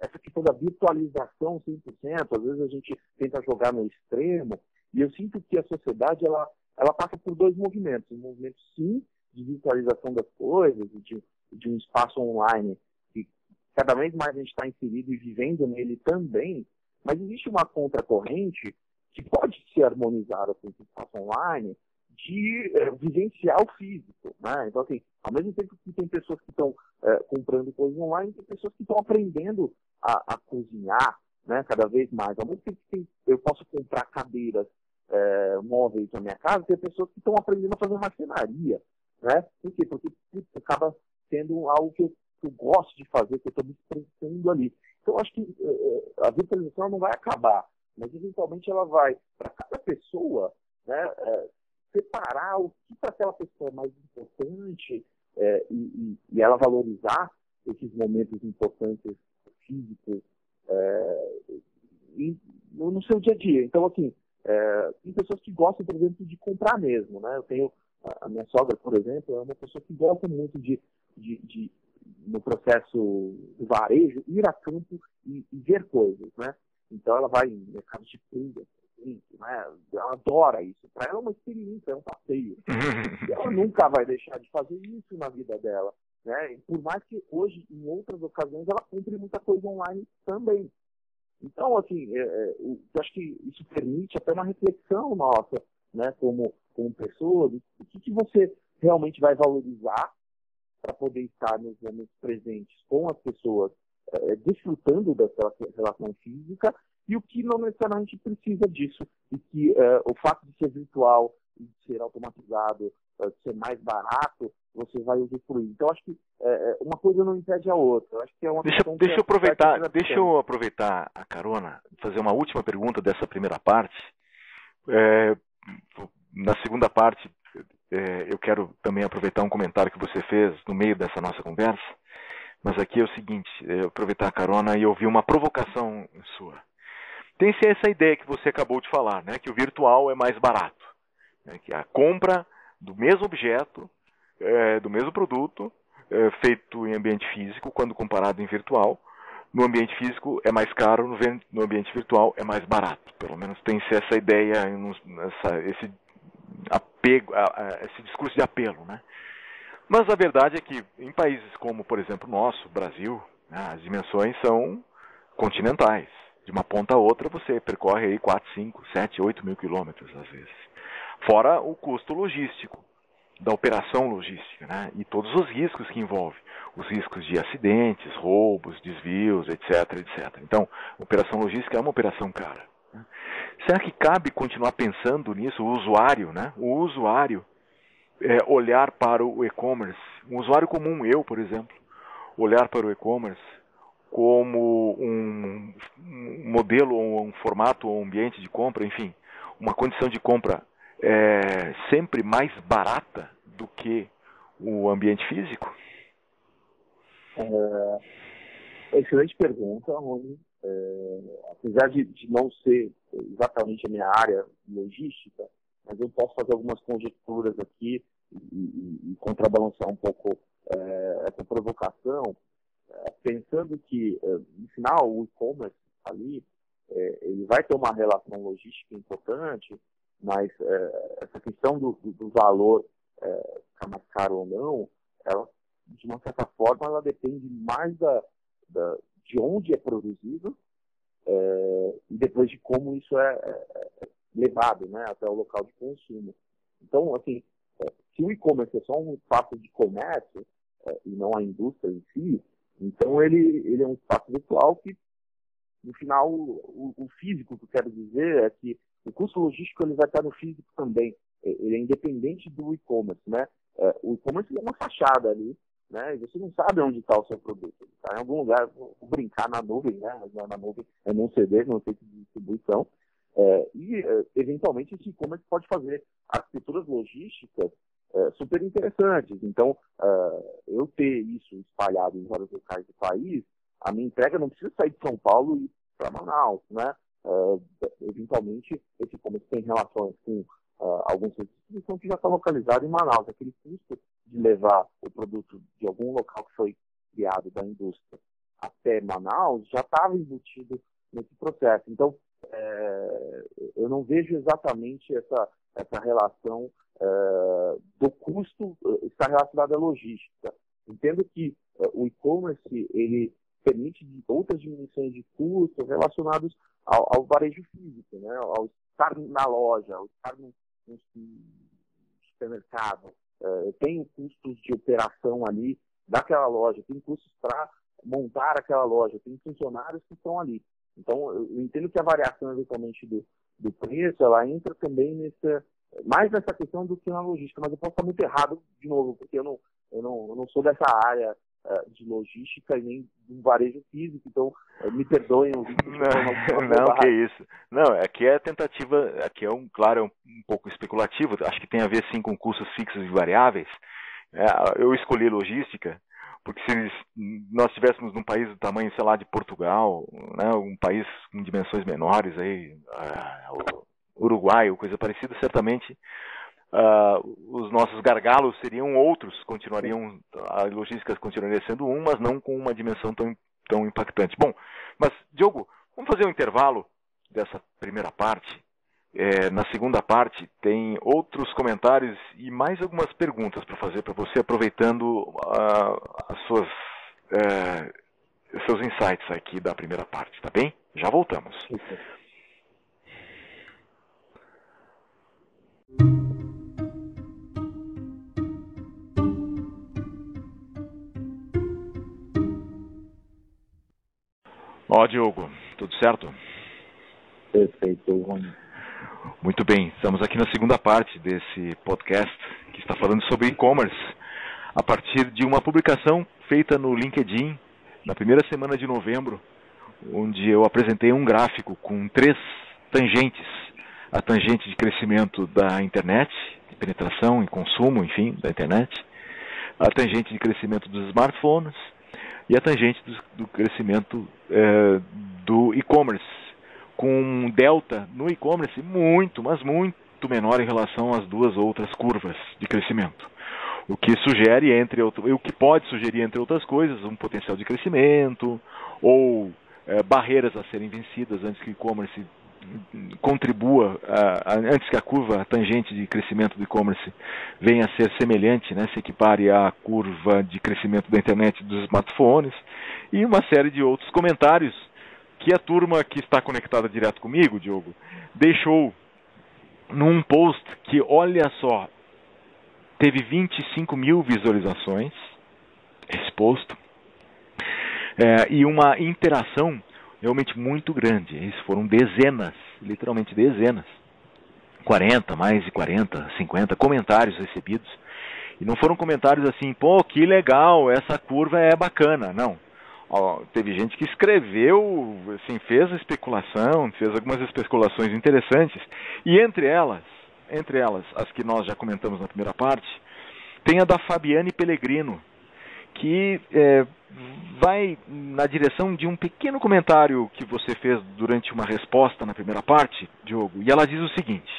essa questão da virtualização 100%, às vezes a gente tenta jogar no extremo, e eu sinto que a sociedade ela, ela passa por dois movimentos. Um movimento, sim, de virtualização das coisas, de, de um espaço online que cada vez mais a gente está inserido e vivendo nele também, mas existe uma contracorrente que pode ser harmonizada com esse espaço online de é, vivenciar o físico. Né? Então, assim, ao mesmo tempo que tem pessoas que estão é, comprando coisas online, tem pessoas que estão aprendendo a, a, cozinhar né, cada vez mais. Ao mesmo tempo que eu posso comprar cadeiras é, móveis na minha casa, tem pessoas que estão aprendendo a fazer marcenaria. Né? Por quê? Porque putz, acaba sendo algo que eu, que eu, gosto de fazer, que eu estou me expressando ali. Então, acho que é, a virtualização não vai acabar, mas eventualmente ela vai, para cada pessoa, né, separar o que para aquela pessoa é mais importante é, e, e, ela valorizar esses momentos importantes físicos é, e, no seu dia a dia. Então, assim, é, tem pessoas que gostam, por exemplo, de comprar mesmo, né? Eu tenho a minha sogra, por exemplo, é uma pessoa que gosta muito de, de, de no processo do varejo, ir a campo e, e ver coisas, né? Então ela vai em mercados de né? Ela adora isso. Para ela é uma experiência, é um passeio. ela nunca vai deixar de fazer isso na vida dela. Né? por mais que hoje, em outras ocasiões, ela compre muita coisa online também. Então, assim, é, é, eu acho que isso permite até uma reflexão nossa, né, como, como pessoa, do, que, que você realmente vai valorizar para poder estar nos momentos presentes com as pessoas, é, desfrutando dessa relação física e o que não necessariamente precisa disso. E que uh, o fato de ser virtual, de ser automatizado, uh, de ser mais barato, você vai usufruir. Então, acho que uh, uma coisa não impede a outra. Acho que é uma deixa, deixa eu aproveitar, deixa eu aproveitar a carona, fazer uma última pergunta dessa primeira parte. É, na segunda parte, é, eu quero também aproveitar um comentário que você fez no meio dessa nossa conversa. Mas aqui é o seguinte, é aproveitar a carona e ouvir uma provocação sua tem-se essa ideia que você acabou de falar, né, que o virtual é mais barato. Né, que a compra do mesmo objeto, é, do mesmo produto, é, feito em ambiente físico, quando comparado em virtual, no ambiente físico é mais caro, no, no ambiente virtual é mais barato. Pelo menos tem-se essa ideia, essa, esse apego, esse discurso de apelo. Né? Mas a verdade é que em países como, por exemplo, o nosso, Brasil, né, as dimensões são continentais de uma ponta a outra você percorre aí 4, 5, 7, 8 mil quilômetros às vezes. Fora o custo logístico, da operação logística, né? e todos os riscos que envolve. Os riscos de acidentes, roubos, desvios, etc, etc. Então, operação logística é uma operação cara. Será que cabe continuar pensando nisso, o usuário, né? o usuário, é, olhar para o e-commerce, um usuário comum, eu, por exemplo, olhar para o e-commerce como um, modelo, ou um formato, ou um ambiente de compra, enfim, uma condição de compra é, sempre mais barata do que o ambiente físico? É, Excelente pergunta, Rony. É, apesar de, de, não ser exatamente a minha área logística, mas eu posso fazer algumas conjecturas aqui e, e, e contrabalançar um pouco é, essa provocação, pensando que, é, no final, o e-commerce ali, é, ele vai ter uma relação logística importante, mas é, essa questão do, do, valor ficar mais caro ou não, ela, de uma certa forma, ela depende mais da, da de onde é produzido é, e depois de como isso é, é, é, levado né, até o local de consumo. Então, assim, se o e-commerce é só um espaço de comércio é, e não a indústria em si, então ele, ele é um espaço virtual que, no final, o, o físico que eu quero dizer é que o custo logístico ele vai estar no físico também. Ele é independente do e-commerce, né? o e-commerce é uma fachada ali né? E você não sabe onde está o seu produto. Está em algum lugar, vou brincar na nuvem, né? Mas não é na nuvem, é num CD, não sei de distribuição. É, e, é, eventualmente, esse e-commerce pode fazer arquiteturas logísticas é, super interessantes. Então, é, eu ter isso espalhado em vários locais do país, a minha entrega não precisa sair de São Paulo e para Manaus, né? É, eventualmente, esse e-commerce tem relações com uh, alguns serviços que já está localizado em Manaus. Aquele custo de levar o produto de algum local que foi criado da indústria até Manaus já estava embutido nesse processo. Então, é, eu não vejo exatamente essa, essa relação é, do custo eh, está relacionada à logística. Entendo que é, o e-commerce ele permite outras dimensões de custo relacionados ao, ao varejo físico, né? ao estar na loja, ao estar no, no supermercado, uh, tem custos de operação ali daquela loja, tem custos para montar aquela loja, tem funcionários que estão ali. Então, eu entendo que a variação eventualmente do, do preço, ela entra também nessa, mais nessa questão do que na logística, mas eu posso estar muito errado de novo, porque eu não, eu não, eu não sou dessa área uh, de logística e nem do varejo físico, então uh, me perdoem. Não, não, que isso. Não, aqui é tentativa, aqui é um, claro, é um, um pouco especulativo, acho que tem a ver sim com custos fixos e variáveis. É, eu escolhi logística porque se nós estivéssemos num país do tamanho, sei lá, de Portugal, né, um país com dimensões menores aí, uh, Uruguai ou coisa parecida, certamente uh, os nossos gargalos seriam outros, continuariam, a logística continuaria sendo um, mas não com uma dimensão tão, tão impactante. Bom, mas Diogo, vamos fazer um intervalo dessa primeira parte. É, na segunda parte tem outros comentários e mais algumas perguntas para fazer para você, aproveitando uh, as suas uh, seus insights aqui da primeira parte, tá bem? Já voltamos. Ó, Diogo, tudo certo? Perfeito, Rony. Muito bem, estamos aqui na segunda parte desse podcast que está falando sobre e-commerce, a partir de uma publicação feita no LinkedIn na primeira semana de novembro, onde eu apresentei um gráfico com três tangentes: a tangente de crescimento da internet, de penetração e consumo, enfim, da internet, a tangente de crescimento dos smartphones. E a tangente do, do crescimento é, do e-commerce, com um delta no e-commerce muito, mas muito menor em relação às duas outras curvas de crescimento. O que sugere, entre o que pode sugerir, entre outras coisas, um potencial de crescimento ou é, barreiras a serem vencidas antes que o e-commerce contribua antes que a curva tangente de crescimento do e-commerce venha a ser semelhante, né, se equipare à curva de crescimento da internet dos smartphones e uma série de outros comentários que a turma que está conectada direto comigo, Diogo, deixou num post que, olha só, teve 25 mil visualizações, esse post, é, e uma interação realmente muito grande. Isso foram dezenas, literalmente dezenas. 40, mais de 40, 50 comentários recebidos. E não foram comentários assim, pô, que legal, essa curva é bacana. Não. Ó, teve gente que escreveu, assim, fez especulação, fez algumas especulações interessantes. E entre elas, entre elas, as que nós já comentamos na primeira parte, tem a da Fabiane Pellegrino, que é, vai na direção de um pequeno comentário que você fez durante uma resposta na primeira parte, Diogo, e ela diz o seguinte: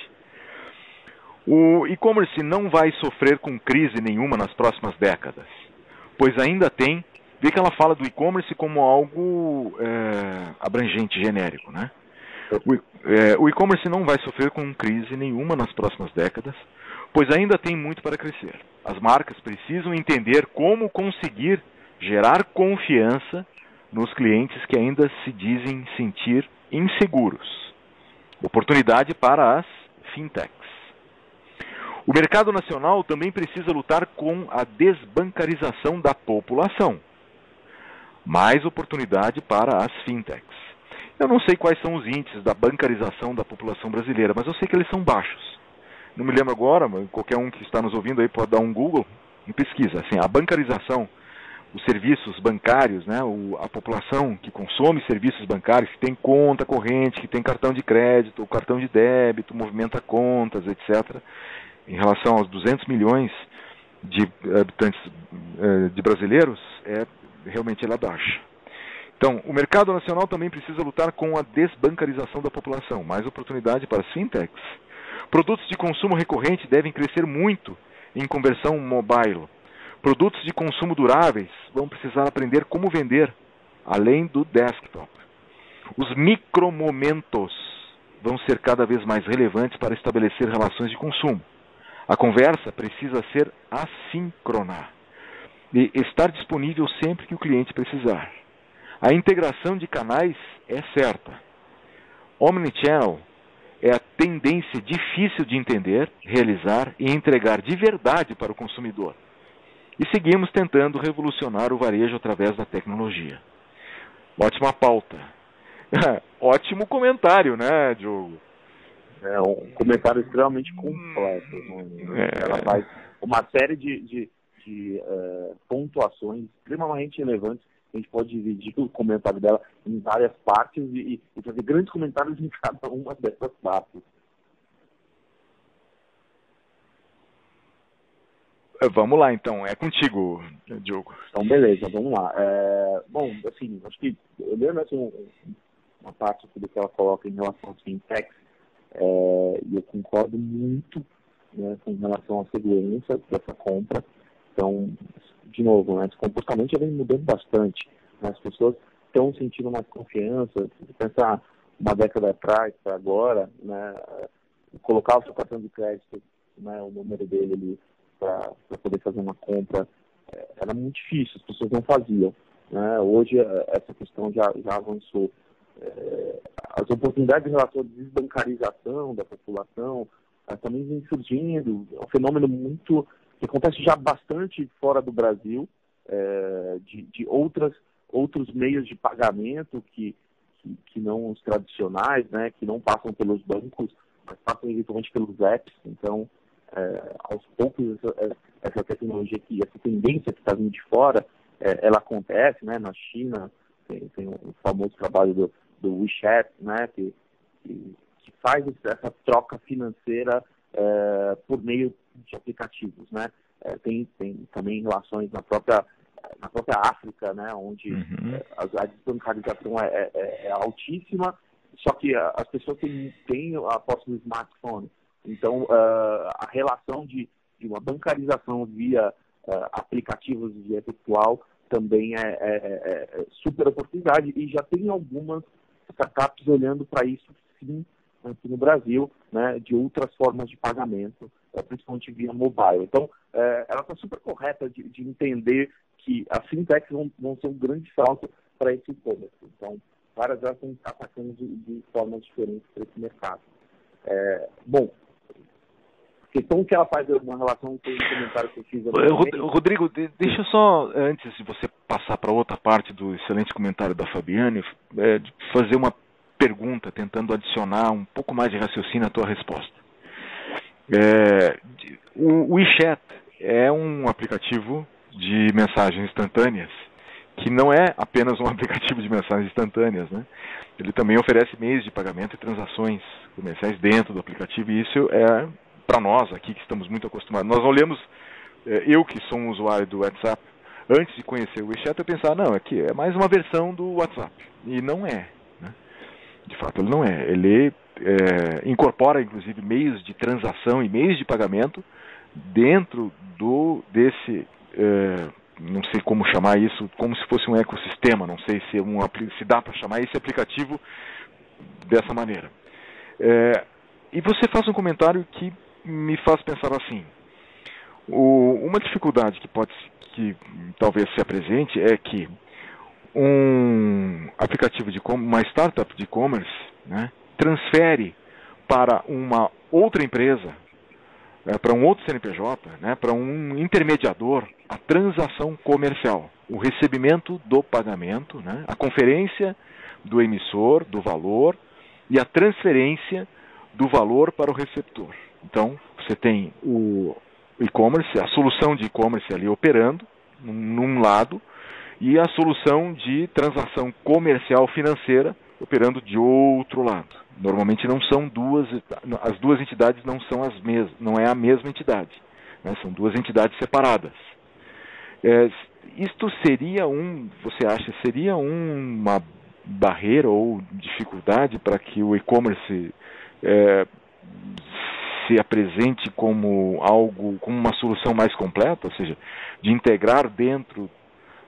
o e-commerce não vai sofrer com crise nenhuma nas próximas décadas, pois ainda tem. Vê que ela fala do e-commerce como algo é, abrangente, genérico, né? O e-commerce não vai sofrer com crise nenhuma nas próximas décadas, pois ainda tem muito para crescer. As marcas precisam entender como conseguir gerar confiança nos clientes que ainda se dizem sentir inseguros. Oportunidade para as fintechs. O mercado nacional também precisa lutar com a desbancarização da população. Mais oportunidade para as fintechs. Eu não sei quais são os índices da bancarização da população brasileira, mas eu sei que eles são baixos. Não me lembro agora, mas qualquer um que está nos ouvindo aí pode dar um Google e pesquisa. Assim, a bancarização, os serviços bancários, né, o, a população que consome serviços bancários, que tem conta corrente, que tem cartão de crédito, cartão de débito, movimenta contas, etc. Em relação aos 200 milhões de habitantes eh, de brasileiros, é realmente ela baixa. Então, o mercado nacional também precisa lutar com a desbancarização da população. Mais oportunidade para as fintechs. Produtos de consumo recorrente devem crescer muito em conversão mobile. Produtos de consumo duráveis vão precisar aprender como vender, além do desktop. Os micromomentos vão ser cada vez mais relevantes para estabelecer relações de consumo. A conversa precisa ser assíncrona e estar disponível sempre que o cliente precisar. A integração de canais é certa. Omnichannel é a tendência difícil de entender, realizar e entregar de verdade para o consumidor. E seguimos tentando revolucionar o varejo através da tecnologia. Ótima pauta. Ótimo comentário, né, Diogo? É um comentário extremamente completo. Né? É... Ela faz uma série de, de, de uh, pontuações extremamente relevantes a gente pode dividir o comentário dela em várias partes e, e fazer grandes comentários em cada uma dessas partes. É, vamos lá, então. É contigo, Diogo. Então, beleza, vamos lá. É, bom, assim, acho que olhando assim, uma parte do que ela coloca em relação ao fintechs, é, e eu concordo muito né, com relação à segurança dessa compra. Então, de novo, né, esse comportamento já vem mudando bastante. Né, as pessoas estão sentindo mais confiança. Se pensar uma década atrás para agora, né, colocar o seu cartão de crédito, né, o número dele ali, para poder fazer uma compra, é, era muito difícil, as pessoas não faziam. Né? Hoje, é, essa questão já, já avançou. É, as oportunidades em relação à desbancarização da população também vem surgindo. É um fenômeno muito que acontece já bastante fora do Brasil, é, de, de outras, outros meios de pagamento que, que, que, não os tradicionais, né, que não passam pelos bancos, mas passam eventualmente pelos apps. Então, é, aos poucos, essa, essa, tecnologia, aqui, essa tendência que está vindo de fora, é, ela acontece, né, na China, tem, tem o famoso trabalho do, do WeChat, né, que, que, que faz essa troca financeira é, por meio de aplicativos, né? É, tem, tem também relações na própria na própria África, né, onde uhum. É, a, a desbancarização é, é, é, é, altíssima, só que as pessoas têm, têm a posse do smartphone. Então, uh, a relação de, de, uma bancarização via uh, aplicativos via virtual também é, é, super oportunidade e já tem algumas startups olhando para isso sim aqui no Brasil, né, de outras formas de pagamento, é, principalmente via mobile. Então, é, ela está super correta de, de, entender que as fintechs vão, vão ser um grande salto para esse e-commerce. Então, várias delas estão atacando de, de formas diferentes para esse mercado. É, bom, questão que ela faz uma relação com o comentário que eu fiz. Rodrigo, deixa só, antes de você passar para outra parte do excelente comentário da Fabiane, é, fazer uma pergunta, tentando adicionar um pouco mais de raciocínio à tua resposta. É, o WeChat é um aplicativo de mensagens instantâneas que não é apenas um aplicativo de mensagens instantâneas, né? Ele também oferece meios de pagamento e transações comerciais dentro do aplicativo e isso é para nós aqui que estamos muito acostumados. Nós olhamos, é, eu que sou um usuário do WhatsApp, antes de conhecer o WeChat, eu pensava, não, aqui é mais uma versão do WhatsApp. E não é. Né? De fato, ele não é. Ele é, incorpora, inclusive, meios de transação e meios de pagamento dentro do desse é, não sei como chamar isso, como se fosse um ecossistema, não sei se, um, se dá para chamar esse aplicativo dessa maneira. É, e você faz um comentário que me faz pensar assim. O, uma dificuldade que pode que talvez se apresente é que um aplicativo de uma startup de e-commerce né, transfere para uma outra empresa é, para um outro CNPJ, né, para um intermediador, a transação comercial, o recebimento do pagamento, né, a conferência do emissor do valor e a transferência do valor para o receptor. Então, você tem o e-commerce, a solução de e-commerce ali operando num, num lado e a solução de transação comercial financeira operando de outro lado. Normalmente não são duas, as duas entidades não são as mesmas, não é a mesma entidade, né? são duas entidades separadas. É, isto seria um, você acha, seria um, uma barreira ou dificuldade para que o e-commerce é, se apresente como algo, como uma solução mais completa, ou seja, de integrar dentro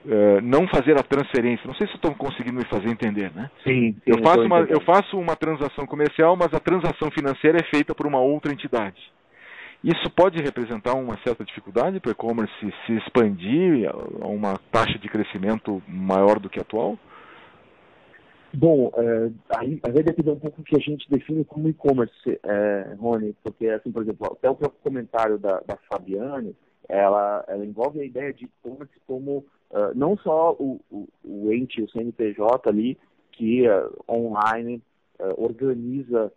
Uh, não fazer a transferência. Não sei se estou conseguindo me fazer entender, né? Sim. sim eu, faço uma, eu faço uma transação comercial, mas a transação financeira é feita por uma outra entidade. Isso pode representar uma certa dificuldade para o e-commerce se expandir a uma taxa de crescimento maior do que a atual? Bom, é, aí, aí vai depender um pouco do que a gente define como e-commerce, é, Rony, porque, assim, por exemplo, até o próprio comentário da, da Fabiane, ela, ela envolve a ideia de e-commerce como uh, não só o, o, o, ente, o CNPJ ali, que uh, online uh, organiza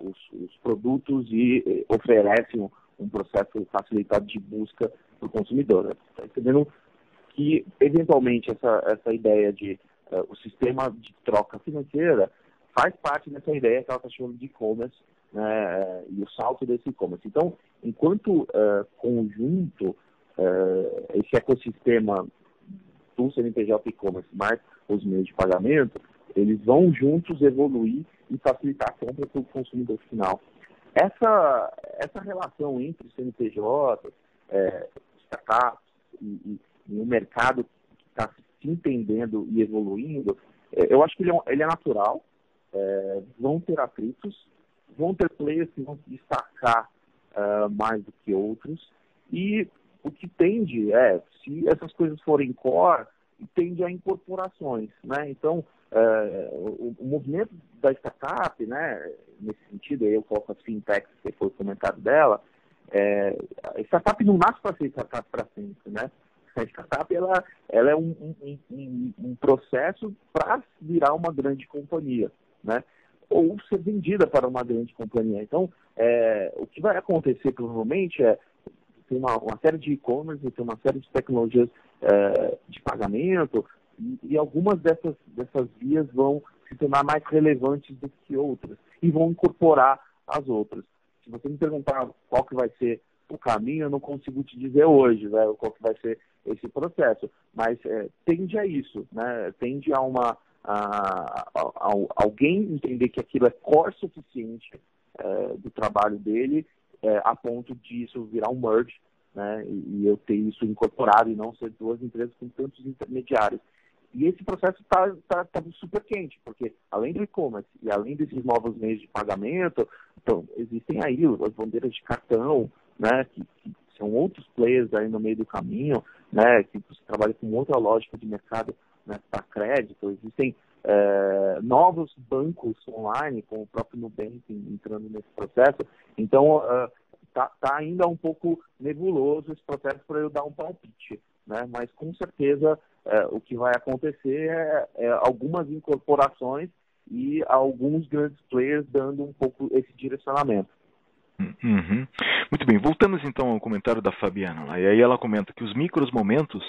os, os, produtos e oferece um, um, processo facilitado de busca para o consumidor. Está entendendo que, eventualmente, essa, essa ideia de o sistema de troca financeira faz parte dessa ideia que ela está chamando de e-commerce né, e o salto desse e-commerce. Então, enquanto uh, conjunto, uh, esse ecossistema do CNPJ e-commerce mais os meios de pagamento, eles vão juntos evoluir e facilitar a compra para o consumidor final. Essa, essa relação entre CNPJ, é, startups e, e, e o mercado que está se entendendo e evoluindo, é, eu acho que ele é, ele é natural, é, vão ter atritos, vão ter players que vão se destacar uh, mais do que outros. E o que tende é, se essas coisas forem core, tende a incorporações, né? Então, uh, o, o, movimento da startup, né, nesse sentido, eu coloco as fintechs, que foi o comentário dela, é, a startup não nasce para ser startup para sempre, né? A startup ela, ela é um, um, um, um processo para virar uma grande companhia, né? ou ser vendida para uma grande companhia. Então, é, o que vai acontecer provavelmente é tem uma, uma série de e-commerce, tem uma série de tecnologias é, de pagamento e, e, algumas dessas, dessas vias vão se tornar mais relevantes do que outras e vão incorporar as outras. Se você me perguntar qual que vai ser o caminho, eu não consigo te dizer hoje, né, qual que vai ser esse processo, mas é, tende a isso, né, tende a uma a, a, a, alguém entender que aquilo é core suficiente é, do trabalho dele é, a ponto disso virar um merge né, e, e, eu ter isso incorporado e não ser duas empresas com tantos intermediários. E esse processo está tá, tá super quente, porque além do e-commerce e além desses novos meios de pagamento, então, existem aí as bandeiras de cartão, né, que, que são outros players aí no meio do caminho, né, que você trabalha com outra lógica de mercado né, para crédito, existem é, novos bancos online, com o próprio Nubank entrando nesse processo. Então, está uh, tá ainda um pouco nebuloso esse processo para eu dar um palpite. Né? Mas, com certeza, é, o que vai acontecer é, é, algumas incorporações e alguns grandes players dando um pouco esse direcionamento. Uhum. Muito bem, voltamos então ao comentário da Fabiana. E aí ela comenta que os micros momentos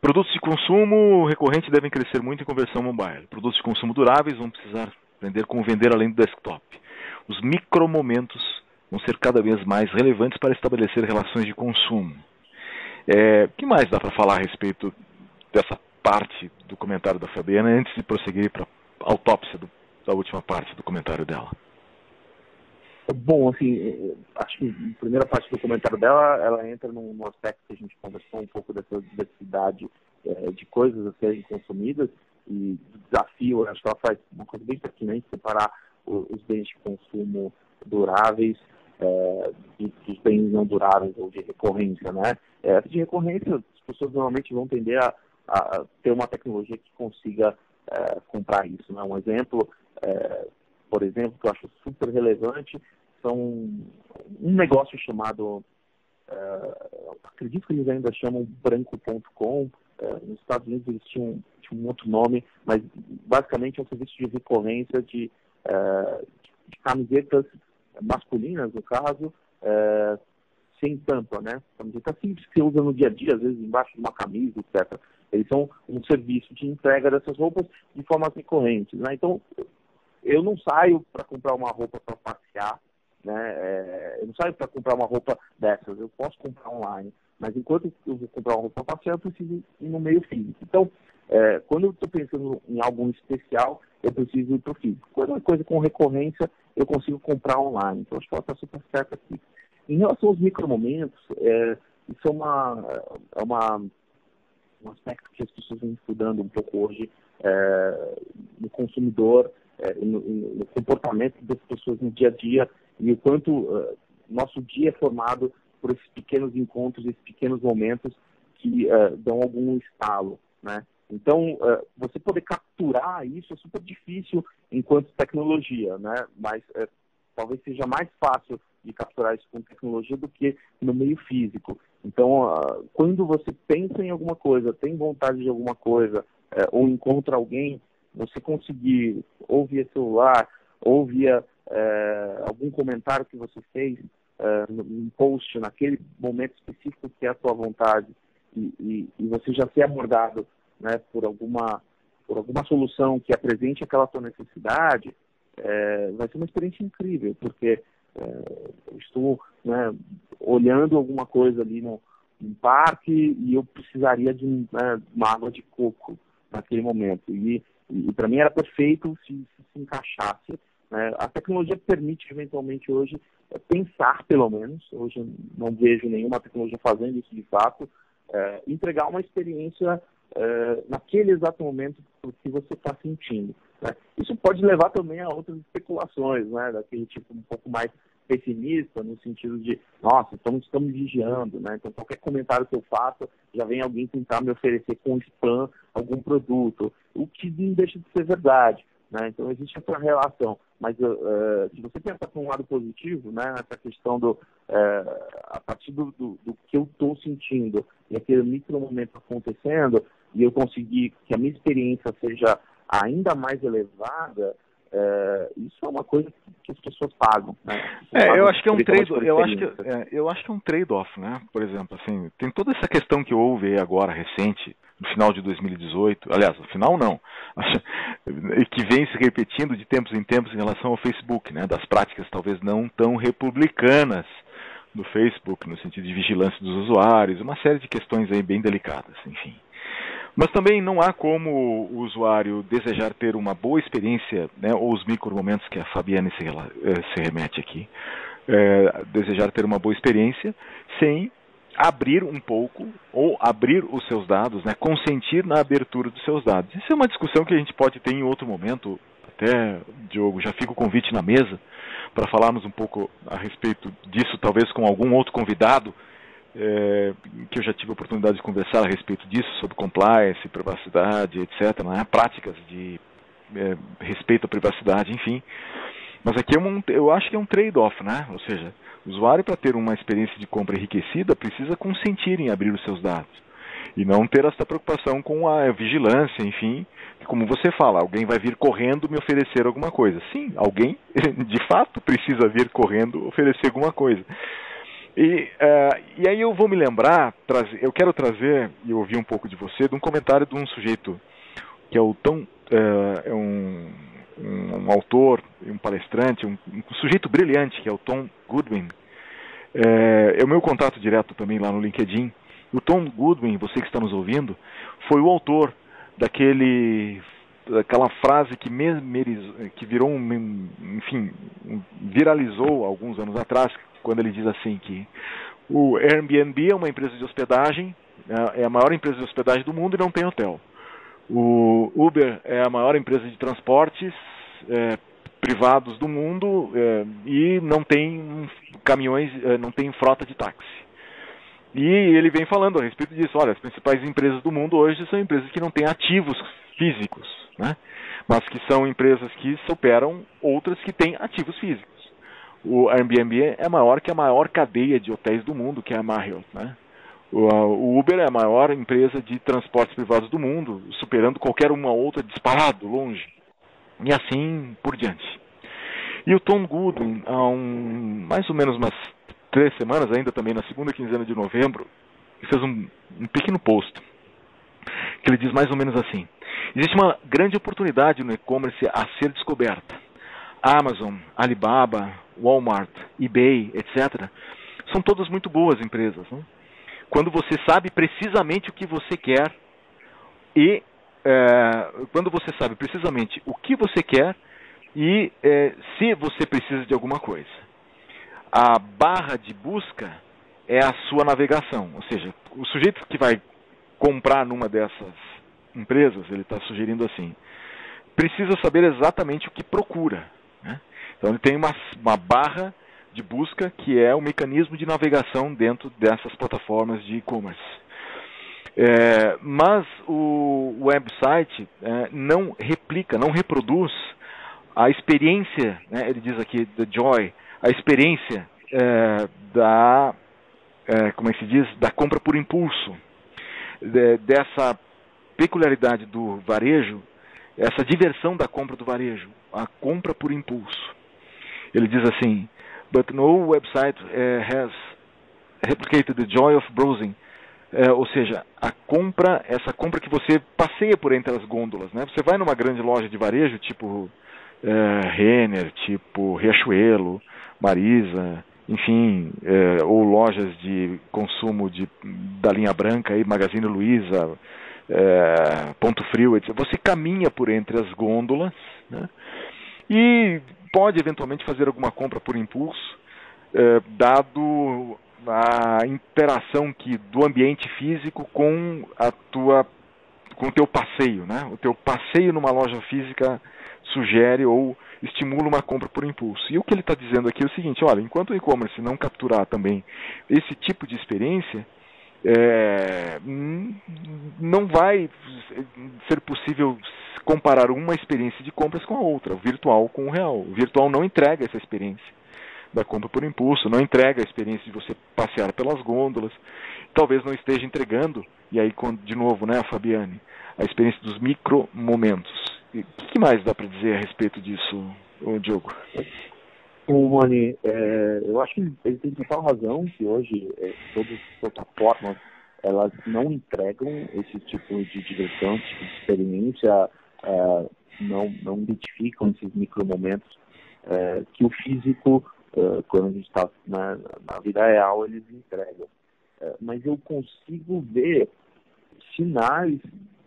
Produtos de consumo recorrente devem crescer muito em conversão mobile. Produtos de consumo duráveis vão precisar aprender como vender além do desktop. Os micromomentos vão ser cada vez mais relevantes para estabelecer relações de consumo. É, o que mais dá para falar a respeito dessa parte do comentário da Fabiana antes de prosseguir para a autópsia do, da última parte do comentário dela? Bom, assim, é, acho que a primeira parte do comentário dela, ela entra num, aspecto que a gente conversou um pouco dessa diversidade é, de coisas a serem consumidas e desafio, acho que ela faz uma coisa bem pertinente, separar os bens de consumo duráveis é, dos bens não duráveis ou de recorrência, né? É, de recorrência, as pessoas normalmente vão tender a, a ter uma tecnologia que consiga é, comprar isso, né? Um exemplo, por exemplo, que eu acho super relevante, são um negócio chamado, é, acredito que eles ainda chamam branco.com, é, nos Estados Unidos eles tinham, tinham um outro nome, mas basicamente é um serviço de recorrência de, é, de camisetas masculinas, no caso, sem tampa, né? Camiseta simples que você usa no dia a dia, às vezes embaixo de uma camisa, etc. Eles são um serviço de entrega dessas roupas de forma recorrente, né? Então, eu não saio para comprar uma roupa para passear, né? É, eu não saio para comprar uma roupa dessas, eu posso comprar online. Mas enquanto eu vou comprar uma roupa passear, eu preciso ir no meio físico. Então, é, quando eu estou pensando em algo especial, eu preciso ir para o físico. Quando é coisa com recorrência, eu consigo comprar online. Então, acho que ela está super certa aqui. Em relação aos micromomentos, é, isso é, uma, é uma, um aspecto que as pessoas vêm estudando um pouco hoje é, no consumidor, é, no, no, comportamento das pessoas no dia a dia e o quanto uh, nosso dia é formado por esses pequenos encontros, esses pequenos momentos que uh, dão algum estalo, né? Então, uh, você poder capturar isso é super difícil enquanto tecnologia, né? Mas uh, talvez seja mais fácil de capturar isso com tecnologia do que no meio físico. Então, quando você pensa em alguma coisa, tem vontade de alguma coisa, ou encontra alguém, você conseguir, ou via celular, ou via algum comentário que você fez, um post naquele momento específico que é a sua vontade, e, e, e você já ser abordado né, por alguma por alguma solução que apresente aquela sua necessidade, é, vai ser uma experiência incrível, porque é, estou né, olhando alguma coisa ali no, no, parque e eu precisaria de né, uma água de coco naquele momento. E, e para mim era perfeito se, se, se encaixasse. Né? A tecnologia permite, eventualmente, hoje, é, pensar, pelo menos, hoje não vejo nenhuma tecnologia fazendo isso de fato, é, entregar uma experiência uh, naquele exato momento que você está sentindo. Né? Isso pode levar também a outras especulações, né? daquele tipo um pouco mais pessimista, no sentido de, nossa, estamos, estamos vigiando, né? Então, qualquer comentário que eu faça, já vem alguém tentar me oferecer com spam algum produto, o que não deixa de ser verdade. Né? Então existe essa relação. Mas uh, se você pensar por um lado positivo, né, essa questão do uh, a partir do, do, do que eu estou sentindo e aquele micro momento acontecendo, e eu conseguir que a minha experiência seja ainda mais elevada, é, isso é uma coisa que as pessoas pagam. Né? É, eu acho que é um trade, eu acho que é, eu acho que é um trade-off, né? Por exemplo, assim, tem toda essa questão que houve agora recente no final de 2018, aliás, no final não, e que vem se repetindo de tempos em tempos em relação ao Facebook, né? Das práticas talvez não tão republicanas do Facebook no sentido de vigilância dos usuários, uma série de questões aí bem delicadas, enfim. Mas também não há como o usuário desejar ter uma boa experiência, né, ou os micro momentos que a Fabiane se, eh, se remete aqui, é, desejar ter uma boa experiência sem abrir um pouco ou abrir os seus dados, né, consentir na abertura dos seus dados. Isso é uma discussão que a gente pode ter em outro momento. Até, Diogo, já fica o convite na mesa para falarmos um pouco a respeito disso, talvez com algum outro convidado é, que eu já tive a oportunidade de conversar a respeito disso, sobre compliance, privacidade, etc., né? práticas de é, respeito à privacidade, enfim. Mas aqui é um, eu acho que é um trade-off, né? Ou seja, o usuário, para ter uma experiência de compra enriquecida, precisa consentir em abrir os seus dados. E não ter essa preocupação com a vigilância, enfim, como você fala, alguém vai vir correndo me oferecer alguma coisa. Sim, alguém de fato precisa vir correndo oferecer alguma coisa. E, uh, e aí eu vou me lembrar, eu quero trazer e ouvir um pouco de você de um comentário de um sujeito que é o Tom, uh, é um, um, um, autor, um palestrante, um, um, sujeito brilhante que é o Tom Goodwin. É, é o meu contato direto também lá no LinkedIn O Tom Goodwin, você que está nos ouvindo, foi o autor daquele aquela frase que, que virou um, enfim, viralizou alguns anos atrás, quando ele diz assim que o Airbnb é uma empresa de hospedagem, é, é a maior empresa de hospedagem do mundo e não tem hotel. O Uber é a maior empresa de transportes é, privados do mundo é, e não tem caminhões, é, não tem frota de táxi. E ele vem falando a respeito disso. Olha, as principais empresas do mundo hoje são empresas que não têm ativos físicos, né? mas que são empresas que superam outras que têm ativos físicos. O Airbnb é maior que a maior cadeia de hotéis do mundo, que é a Marriott. Né? O Uber é a maior empresa de transportes privados do mundo, superando qualquer uma outra disparado, longe. E assim por diante. E o Tom Goodwin, há um, mais ou menos umas três semanas, ainda também na segunda quinzena de novembro, fez um, um pequeno post que ele diz mais ou menos assim: Existe uma grande oportunidade no e-commerce a ser descoberta. Amazon, Alibaba, Walmart, eBay, etc., são todas muito boas empresas. Né? Quando você sabe precisamente o que você quer e é, quando você sabe precisamente o que você quer e é, se você precisa de alguma coisa. A barra de busca é a sua navegação, ou seja, o sujeito que vai comprar numa dessas empresas, ele está sugerindo assim, precisa saber exatamente o que procura. Então ele tem uma, uma barra de busca que é o mecanismo de navegação dentro dessas plataformas de e-commerce. É, mas o website é, não replica, não reproduz a experiência, né, ele diz aqui, the joy, a experiência é, da, é, como é que se diz, da compra por impulso, de, dessa peculiaridade do varejo, essa diversão da compra do varejo, a compra por impulso. Ele diz assim, but no website uh, has replicated the joy of browsing. Uh, ou seja, a compra, essa compra que você passeia por entre as gôndolas, né? Você vai numa grande loja de varejo, tipo uh, Renner, tipo Riachuelo, Marisa, enfim, ou lojas de consumo de, da linha branca, aí, Magazine Luiza, é, Ponto Frio, etc. Você caminha por entre as gôndolas né, e pode eventualmente fazer alguma compra por impulso, é, dado a interação que do ambiente físico com a tua com o teu passeio, né? O teu passeio numa loja física sugere ou estimula uma compra por impulso. E o que ele está dizendo aqui é o seguinte: olha, enquanto o e-commerce não capturar também esse tipo de experiência, é, não vai ser possível comparar uma experiência de compras com a outra, o virtual com o real. O virtual não entrega essa experiência da compra por impulso, não entrega a experiência de você passear pelas gôndolas, talvez não esteja entregando, e aí de novo, né, Fabiane, a experiência dos micro momentos. O que mais dá para dizer a respeito disso, Diogo? Mani, é, eu acho que ele tem total razão que hoje é, todas as plataformas elas não entregam esse tipo de diversão, esse tipo de experiência, é, não, não identificam esses micromomentos é, que o físico, é, quando a gente está na, na, vida real, eles entregam. É, mas eu consigo ver sinais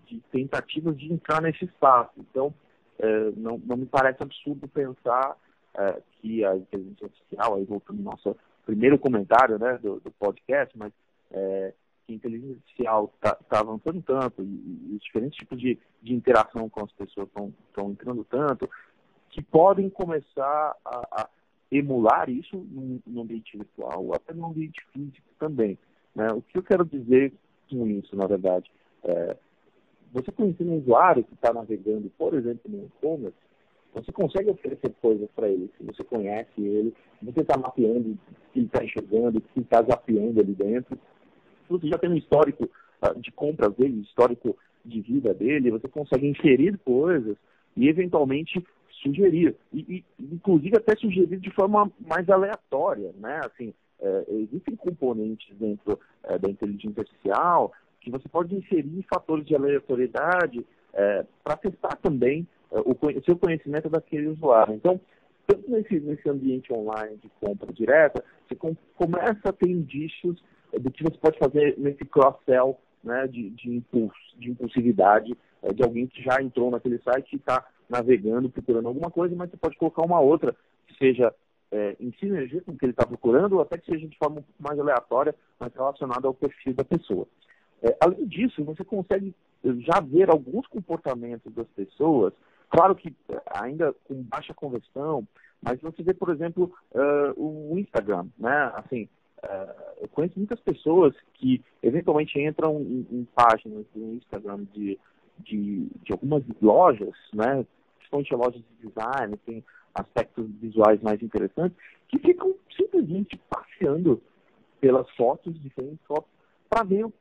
de tentativas de entrar nesse espaço. Então, é, não, não me parece absurdo pensar é, que a inteligência artificial, aí voltando ao nosso primeiro comentário né, do, do podcast, mas é, que a inteligência artificial está tá avançando tanto e, e, os diferentes tipos de, de interação com as pessoas estão entrando tanto, que podem começar a, a emular isso no, no, ambiente virtual, até no ambiente físico também. Né? O que eu quero dizer com isso, na verdade, é, você conhecendo um usuário que está navegando, por exemplo, no e-commerce, você consegue oferecer coisas para ele, se você conhece ele, você está mapeando o que ele está enxergando, o que está zapeando ali dentro. Se você já tem um histórico uh, de compras dele, histórico de vida dele, você consegue inferir coisas e eventualmente sugerir. E, e inclusive até sugerir de forma mais aleatória, né? Assim, é, existem componentes dentro é, da inteligência artificial que você pode inserir fatores de aleatoriedade é, para testar também o, o seu conhecimento daquele usuário. Então, tanto nesse, nesse ambiente online de compra direta, você com, começa a ter indícios do que você pode fazer nesse cross-sell né, de, de, impulso, de impulsividade é, de alguém que já entrou naquele site e está navegando, procurando alguma coisa, mas você pode colocar uma outra que seja é, em sinergia com o que ele está procurando, ou até que seja de forma mais aleatória, mas relacionada ao perfil da pessoa. É, além disso, você consegue já ver alguns comportamentos das pessoas, claro que é, ainda com baixa conversão, mas você vê, por exemplo, uh, o Instagram, né? Assim, uh, eu conheço muitas pessoas que eventualmente entram em, em páginas do Instagram de, de, de algumas lojas, né? Principalmente lojas de design, tem aspectos visuais mais interessantes, que ficam simplesmente passeando pelas fotos, diferentes fotos, para ver o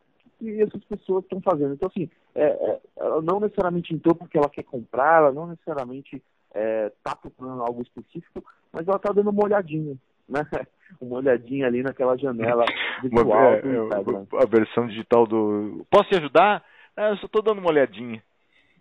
que essas pessoas estão fazendo. Então, assim, é, é, ela não necessariamente entrou porque ela quer comprar, ela não necessariamente está é, tá procurando algo específico, mas ela está dando uma olhadinha, né? Uma olhadinha ali naquela janela visual é, do Instagram. A versão digital do... Posso te ajudar? Ah, eu só estou dando uma olhadinha.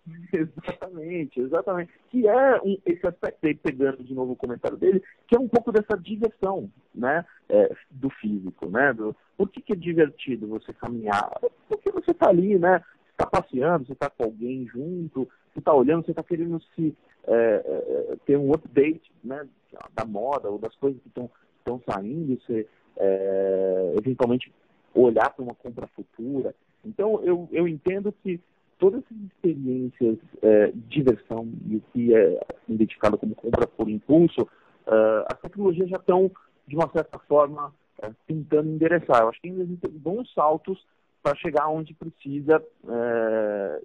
Exatamente, exatamente. Que é um, esse aspecto aí, pegando de novo o comentário dele, que é um pouco dessa diversão, né, é, do físico, né, do, por que, que é divertido você caminhar? Porque você está ali, né, está passeando, você está com alguém junto, você está olhando, você está querendo se é, é, ter um update, né, da moda ou das coisas que estão estão saindo, você é, eventualmente olhar para uma compra futura. Então, eu, eu entendo que todas essas experiências é, de diversão e o que é identificado como compra por impulso, uh, as tecnologias já estão, de uma certa forma, uh, tentando endereçar. Eu acho que ainda existem bons saltos para chegar onde precisa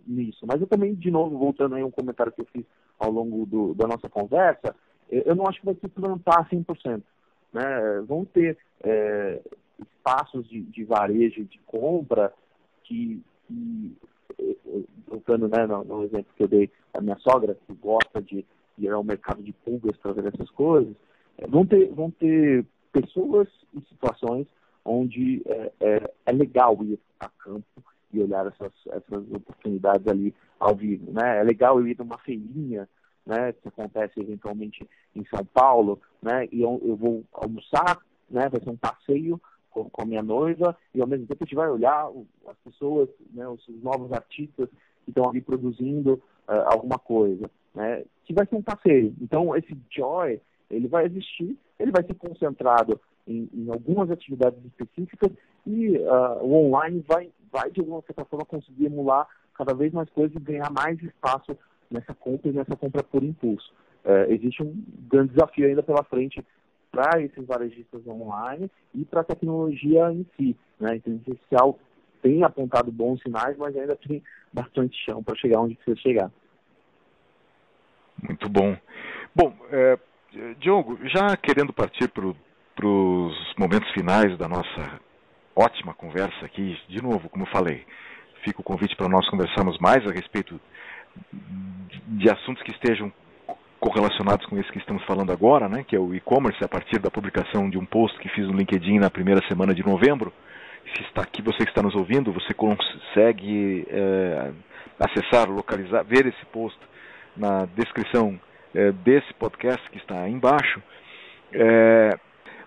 nisso. Mas eu também, de novo, voltando aí a um comentário que eu fiz ao longo do, da nossa conversa, eu não acho que vai se plantar 100%. Né? Vão ter espaços de, de varejo de compra que, que voltando né, no, no, exemplo que eu dei da minha sogra, que gosta de ir ao mercado de pulgas para ver essas coisas, é, vão, ter, vão ter pessoas e situações onde é, é, é, legal ir a campo e olhar essas, essas oportunidades ali ao vivo. Né? É legal ir numa feirinha, né, que acontece eventualmente em São Paulo, né, e eu, eu vou almoçar, né, vai ser um passeio com, com a minha noiva, e ao mesmo tempo a gente vai olhar as pessoas, né, os, os novos artistas que estão ali produzindo uh, alguma coisa, né, que vai ser um passeio. Então, esse joy, ele vai existir, ele vai ser concentrado em, em algumas atividades específicas e uh, o online vai, vai, de alguma certa forma, conseguir emular cada vez mais coisas e ganhar mais espaço nessa compra e nessa compra por impulso. Uh, existe um grande desafio ainda pela frente para esses varejistas online e para a tecnologia em si. Né? A inteligência artificial tem apontado bons sinais, mas ainda tem bastante chão para chegar onde precisa chegar. Muito bom. Bom, é, Diogo, já querendo partir para os momentos finais da nossa ótima conversa aqui, de novo, como eu falei, fica o convite para nós conversarmos mais a respeito de assuntos que estejam correlacionados com esse que estamos falando agora, né, que é o e-commerce, a partir da publicação de um post que fiz no LinkedIn na primeira semana de novembro. Se está aqui, você que está nos ouvindo, você consegue é, acessar, localizar, ver esse post na descrição é, desse podcast que está aí embaixo. É,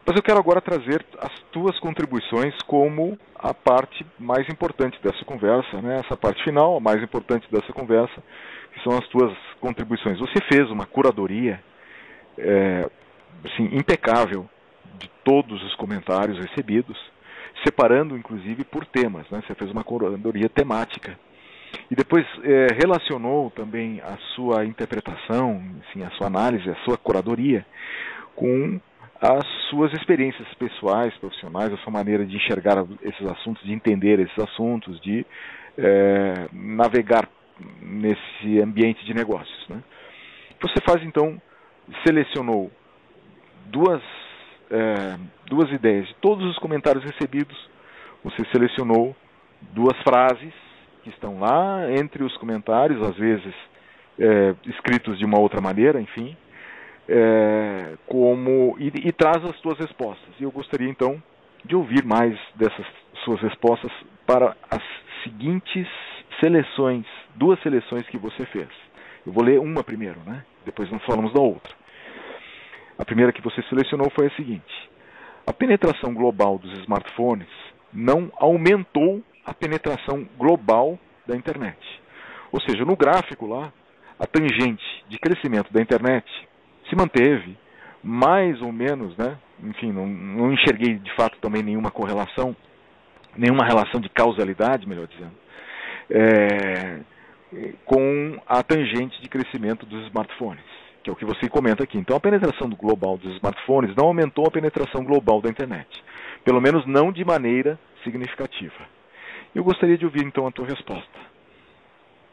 mas eu quero agora trazer as tuas contribuições como a parte mais importante dessa conversa, né? essa parte final, a mais importante dessa conversa, que são as tuas contribuições. Você fez uma curadoria é, assim, impecável de todos os comentários recebidos, separando inclusive por temas. Né? Você fez uma curadoria temática. E depois é, relacionou também a sua interpretação, assim, a sua análise, a sua curadoria com as suas experiências pessoais, profissionais, a sua maneira de enxergar esses assuntos, de entender esses assuntos, de é, navegar nesse ambiente de negócios. Né? Você faz então, selecionou duas, é, duas ideias de todos os comentários recebidos, você selecionou duas frases que estão lá entre os comentários, às vezes é, escritos de uma outra maneira, enfim, é, como e, e, traz as suas respostas. E eu gostaria então de ouvir mais dessas suas respostas para as seguintes seleções, duas seleções que você fez. Eu vou ler uma primeiro, né? Depois nós falamos da outra. A primeira que você selecionou foi a seguinte: a penetração global dos smartphones não aumentou a penetração global da internet. Ou seja, no gráfico lá, a tangente de crescimento da internet se manteve mais ou menos, né? Enfim, não, não enxerguei de fato também nenhuma correlação, nenhuma relação de causalidade, melhor dizendo, é, com a tangente de crescimento dos smartphones, que é o que você comenta aqui. Então, a penetração global dos smartphones não aumentou a penetração global da internet, pelo menos não de maneira significativa. Eu gostaria de ouvir então a tua resposta.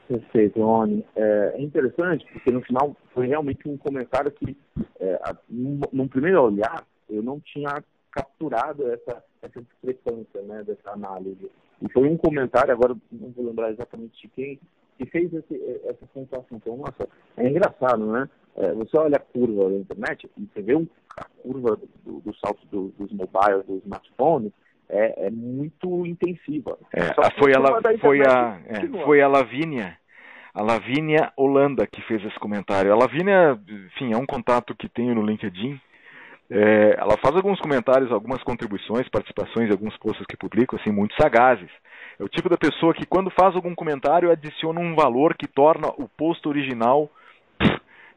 Perfeito, Rony. É, é interessante porque no final foi realmente um comentário que, é, num primeiro olhar, eu não tinha capturado essa, essa discrepância né, dessa análise. E foi um comentário, agora não vou lembrar exatamente de quem, que fez esse, essa sensação. Então, nossa, é engraçado, né? É, você olha a curva da internet e você vê um, a curva do, do salto do, dos mobiles, dos smartphones, é, é muito intensiva. É, foi, ela, foi, a, é, foi a Lavínia, a Lavínia Holanda que fez esse comentário. A Lavínia, enfim, é um contato que tenho no LinkedIn. É, ela faz alguns comentários, algumas contribuições, participações em alguns posts que publico, assim, muito sagazes. É o tipo da pessoa que quando faz algum comentário adiciona um valor que torna o post original,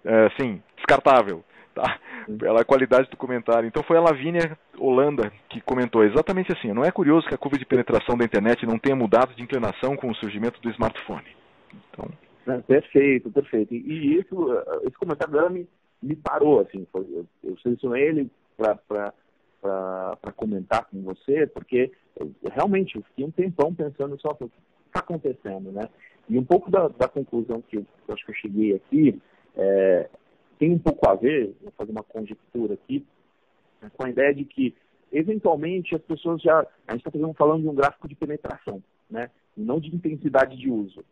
é, assim, descartável tá? pela qualidade do comentário. Então foi a Lavínia Holanda que comentou exatamente assim. Não é curioso que a curva de penetração da internet não tenha mudado de inclinação com o surgimento do smartphone. Então... É, perfeito, perfeito. E isso, eh, esse comentário dela me, me parou, assim, foi, eu, eu selecionei ele para comentar com você, porque eu, realmente eu fiquei um tempão pensando só o que está acontecendo, né? E um pouco da, da conclusão que eu, eu acho que eu cheguei aqui é, tem um pouco a ver, vou fazer uma conjectura aqui, com a ideia de que, eventualmente, as pessoas já. A gente está falando de um gráfico de penetração, né? E não de intensidade de uso.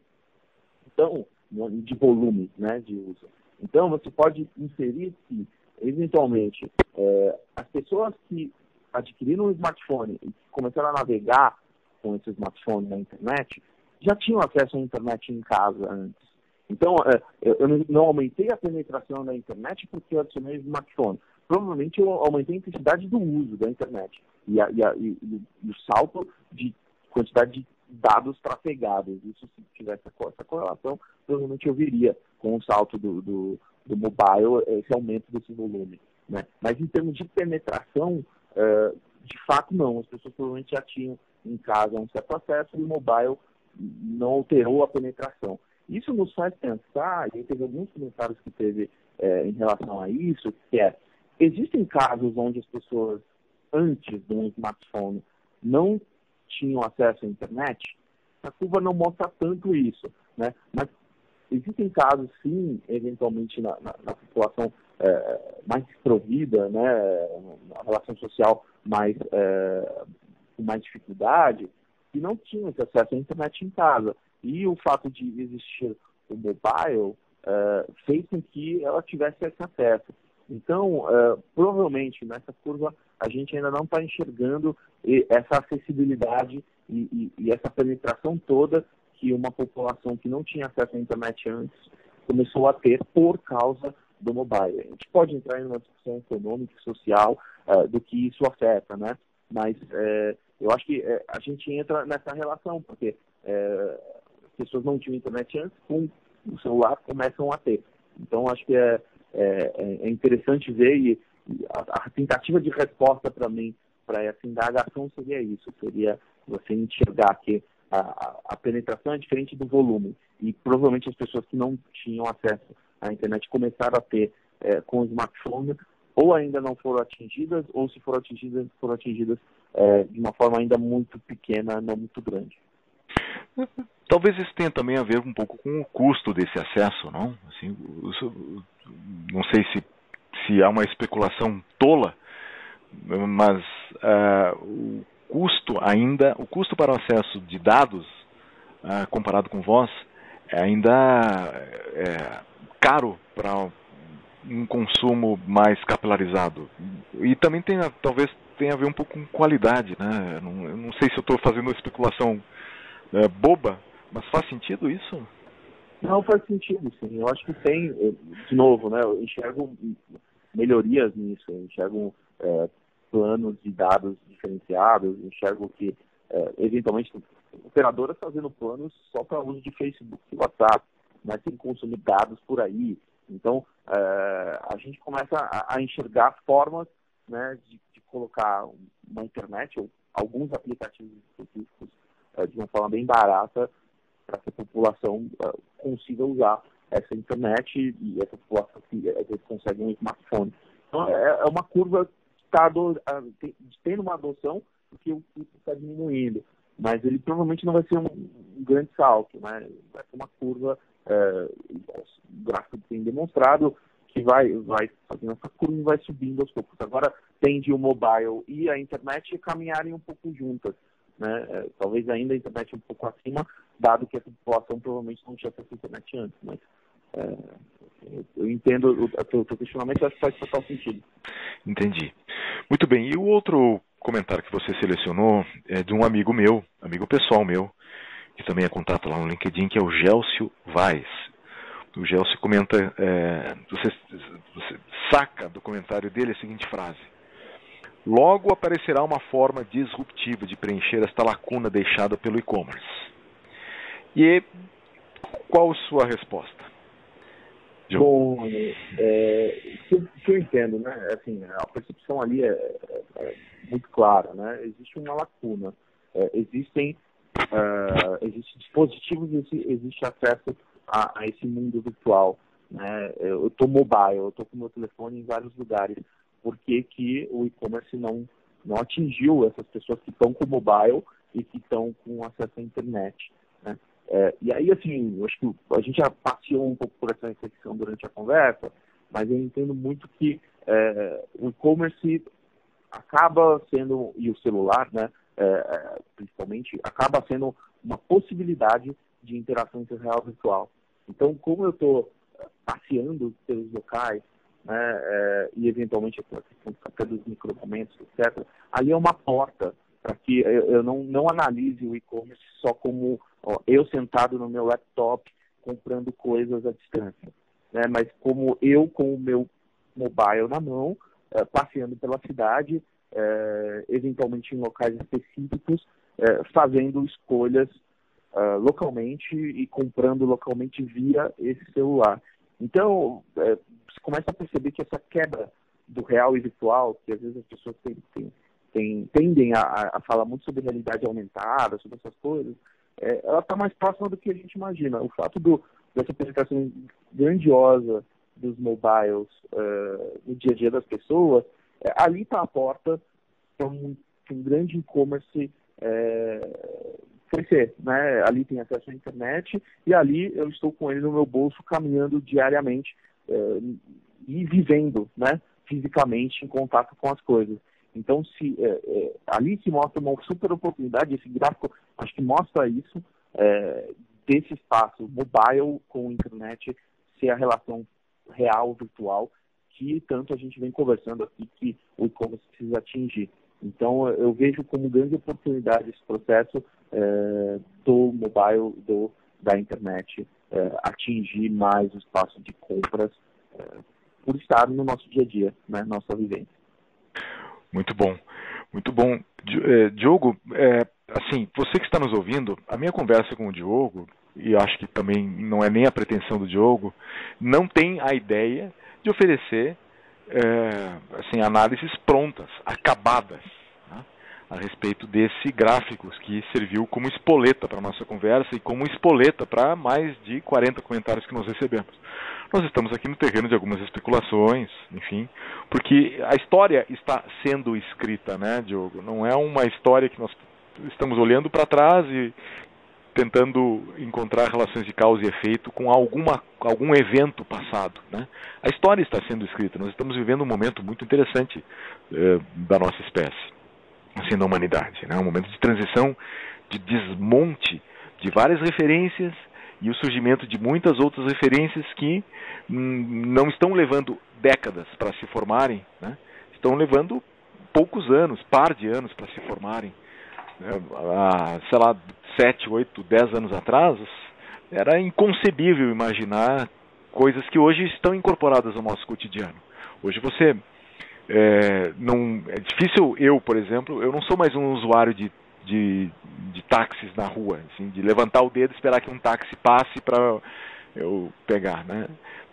Então, de volume né, de uso. Então, você pode inserir que, eventualmente, é, as pessoas que adquiriram um smartphone e começaram a navegar com esse smartphone na internet, já tinham acesso à internet em casa antes. Então, é, eu não aumentei a penetração da internet porque eu adicionei smartphone. Provavelmente eu aumentei a intensidade do uso da internet e, a, e, a, e, e o salto de quantidade de dados trafegados. Isso, se tivesse essa correlação, provavelmente eu viria com o salto do, do, do mobile esse aumento desse volume. Né? Mas em termos de penetração, uh, de fato não. As pessoas provavelmente já tinham em casa um certo acesso e o mobile não alterou a penetração. Isso nos faz pensar, e teve alguns comentários que teve é, em relação a isso, que é, existem casos onde as pessoas, antes de um smartphone, não tinham acesso à internet, a curva não mostra tanto isso, né? Mas existem casos, sim, eventualmente na, na, na população é, mais desprovida, né, na relação social mais, é, com mais dificuldade, que não tinham acesso à internet em casa. E o fato de existir o mobile uh, fez com que ela tivesse esse acesso. Então, uh, provavelmente nessa curva a gente ainda não está enxergando essa acessibilidade e, e, e, essa penetração toda que uma população que não tinha acesso à internet antes começou a ter por causa do mobile. A gente pode entrar em uma discussão econômica e social uh, do que isso afeta, né? Mas eu acho que a gente entra nessa relação, porque pessoas não tinham internet antes, com o celular começam a ter. Então, acho que é, é, é interessante ver e a, a tentativa de resposta para mim, para essa indagação, seria isso, seria você enxergar que a, a, penetração é diferente do volume. E provavelmente as pessoas que não tinham acesso à internet começaram a ter é, com o smartphone, ou ainda não foram atingidas, ou se foram atingidas, foram atingidas é, de uma forma ainda muito pequena, não muito grande. Talvez isso tenha também a ver um pouco com o custo desse acesso, não? Assim, não sei se, se há uma especulação tola, mas uh, o custo ainda, o custo para o acesso de dados, uh, comparado com voz, é ainda é, caro para um consumo mais capilarizado. E também tem, talvez tenha a ver um pouco com qualidade, né? Não, eu não sei se eu estou fazendo uma especulação é, boba, mas faz sentido isso? Não faz sentido, sim. Eu acho que tem, de novo, né? Eu enxergo melhorias nisso, eu enxergo é, planos de dados diferenciados, enxergo que é, eventualmente, operadoras fazendo planos só para uso de Facebook e WhatsApp, né, sem consumir dados por aí. Então, é, a gente começa a, a enxergar formas né, de, de, colocar uma internet ou alguns aplicativos específicos é, de uma forma bem barata para que a população é, consiga usar essa internet e essa população que às vezes consegue um smartphone. Então, é, é uma curva que está tendo uma adoção porque o custo está diminuindo. Mas ele provavelmente não vai ser um, grande salto, né? Vai ser uma curva, é, o gráfico tem demonstrado, que vai, vai fazendo essa curva e vai subindo aos poucos. Agora tende o mobile e a internet caminharem um pouco juntas. Né? É, talvez ainda a internet um pouco acima, dado que a população provavelmente não tinha acesso à internet antes. Mas é, eu entendo o, o teu questionamento, acho que faz total sentido. Entendi. Muito bem. E o outro comentário que você selecionou é de um amigo meu, amigo pessoal meu, que também é contato lá no LinkedIn, que é o Gélcio Vaz. O Gélcio comenta, é, você, você saca do comentário dele a seguinte frase. Logo aparecerá uma forma disruptiva de preencher esta lacuna deixada pelo e-commerce. E qual sua resposta? Bom, é, que, que, eu entendo, né? Assim, a percepção ali é, é, é muito clara, né? Existe uma lacuna. É, existem, uh, existem dispositivos, existe acesso a, a, esse mundo virtual. Né? Eu estou mobile, eu estou com meu telefone em vários lugares. Por que, que o e-commerce não, não atingiu essas pessoas que estão com mobile e que estão com acesso à internet? Né? É, e aí, assim, acho que a gente já passeou um pouco por essa reflexão durante a conversa, mas eu entendo muito que é, o e-commerce acaba sendo, e o celular, né, é, é principalmente, acaba sendo uma possibilidade de interação entre real e virtual. Então, como eu estou passeando pelos locais, né, é, e eventualmente a questão até dos micromomentos, etc., ali é uma porta para que eu, eu, não, não analise o e-commerce só como ó, eu sentado no meu laptop comprando coisas à distância, né? mas como eu com o meu mobile na mão, é, passeando pela cidade, é, eventualmente em locais específicos, é, fazendo escolhas localmente e comprando localmente via esse celular. Então, você começa a perceber que essa quebra do real e virtual, que às vezes as pessoas têm, têm tem, tendem a, a, falar muito sobre realidade aumentada, sobre essas coisas, é, ela está mais próxima do que a gente imagina. O fato do, dessa penetração grandiosa dos mobiles uh, no dia a dia das pessoas, é, ali está a porta para um, um, grande e-commerce é, crescer. Né? Ali tem acesso à internet e ali eu estou com ele no meu bolso, caminhando diariamente é, e vivendo né, fisicamente em contato com as coisas. Então, se, é, é, ali se mostra uma super oportunidade, esse gráfico acho que mostra isso, é, desse espaço mobile com internet ser a relação real, virtual, que tanto a gente vem conversando aqui que o e-commerce precisa atingir. Então, eu vejo como grande oportunidade esse processo é, do mobile, do, da internet, é, atingir mais o espaço de compras é, por estar no nosso dia a dia, né, nossa vivência. Muito bom, muito bom. É, Diogo, é, assim, você que está nos ouvindo, a minha conversa com o Diogo, e acho que também não é nem a pretensão do Diogo, não tem a ideia de oferecer é, assim, análises prontas, acabadas a respeito desse gráfico que serviu como espoleta para a nossa conversa e como espoleta para mais de 40 comentários que nós recebemos. Nós estamos aqui no terreno de algumas especulações, enfim, porque a história está sendo escrita, né, Diogo? Não é uma história que nós estamos olhando para trás e tentando encontrar relações de causa e efeito com alguma, algum evento passado. Né? A história está sendo escrita. Nós estamos vivendo um momento muito interessante eh, da nossa espécie assim, da humanidade. Né? Um momento de transição, de desmonte de várias referências e o surgimento de muitas outras referências que hum, não estão levando décadas para se formarem, né? estão levando poucos anos, par de anos para se formarem. Né? Há, sei lá, sete, oito, dez anos atrás, era inconcebível imaginar coisas que hoje estão incorporadas ao nosso cotidiano. Hoje você é, não, é difícil eu, por exemplo, eu não sou mais um usuário de, de, de táxis na rua, assim, de levantar o dedo e esperar que um táxi passe para eu pegar, né?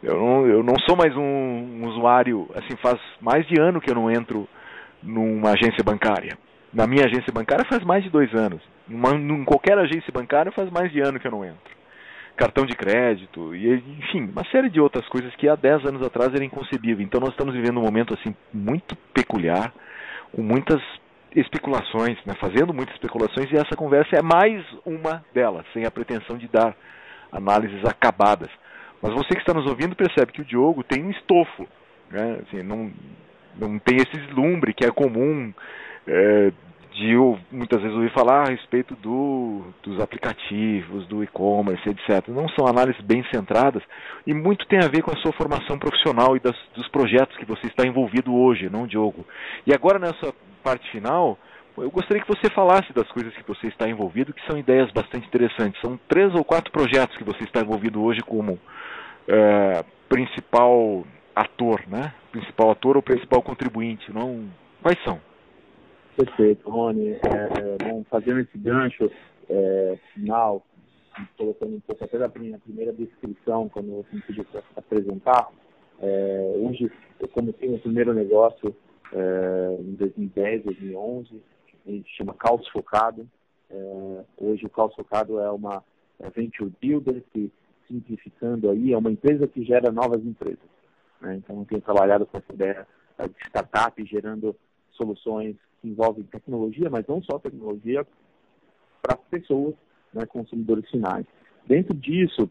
Eu não, eu não sou mais um, um, usuário, assim, faz mais de ano que eu não entro numa agência bancária. Na minha agência bancária faz mais de dois anos. Em qualquer agência bancária faz mais de ano que eu não entro. Cartão de crédito, e enfim, uma série de outras coisas que há 10 anos atrás era inconcebível. Então nós estamos vivendo um momento assim muito peculiar, com muitas especulações, né, fazendo muitas especulações, e essa conversa é mais uma delas, sem a pretensão de dar análises acabadas. Mas você que está nos ouvindo percebe que o Diogo tem um estofo, né? assim, não, não tem esse deslumbre que é comum é, de eu muitas vezes ouvir falar a respeito do, dos aplicativos, do e-commerce, etc. Não são análises bem centradas e muito tem a ver com a sua formação profissional e das, dos projetos que você está envolvido hoje, não, Diogo? E agora nessa parte final, eu gostaria que você falasse das coisas que você está envolvido, que são ideias bastante interessantes. São três ou quatro projetos que você está envolvido hoje como é, principal ator, né? Principal ator ou principal contribuinte, não? Quais são? Perfeito, Rony. É, é, bom, fazendo esse gancho é, final, colocando um pouco até da minha primeira descrição, quando você me pediu para apresentar, é, hoje eu comecei meu primeiro negócio é, em 2010, 2011, a gente chama Caos Focado. É, hoje o Caos Focado é uma é venture builder que, simplificando aí, é uma empresa que gera novas empresas. Né? Então, eu tenho trabalhado com essa ideia de startup, gerando soluções que envolvem tecnologia, mas não só tecnologia, para pessoas, né, consumidores finais. Dentro disso,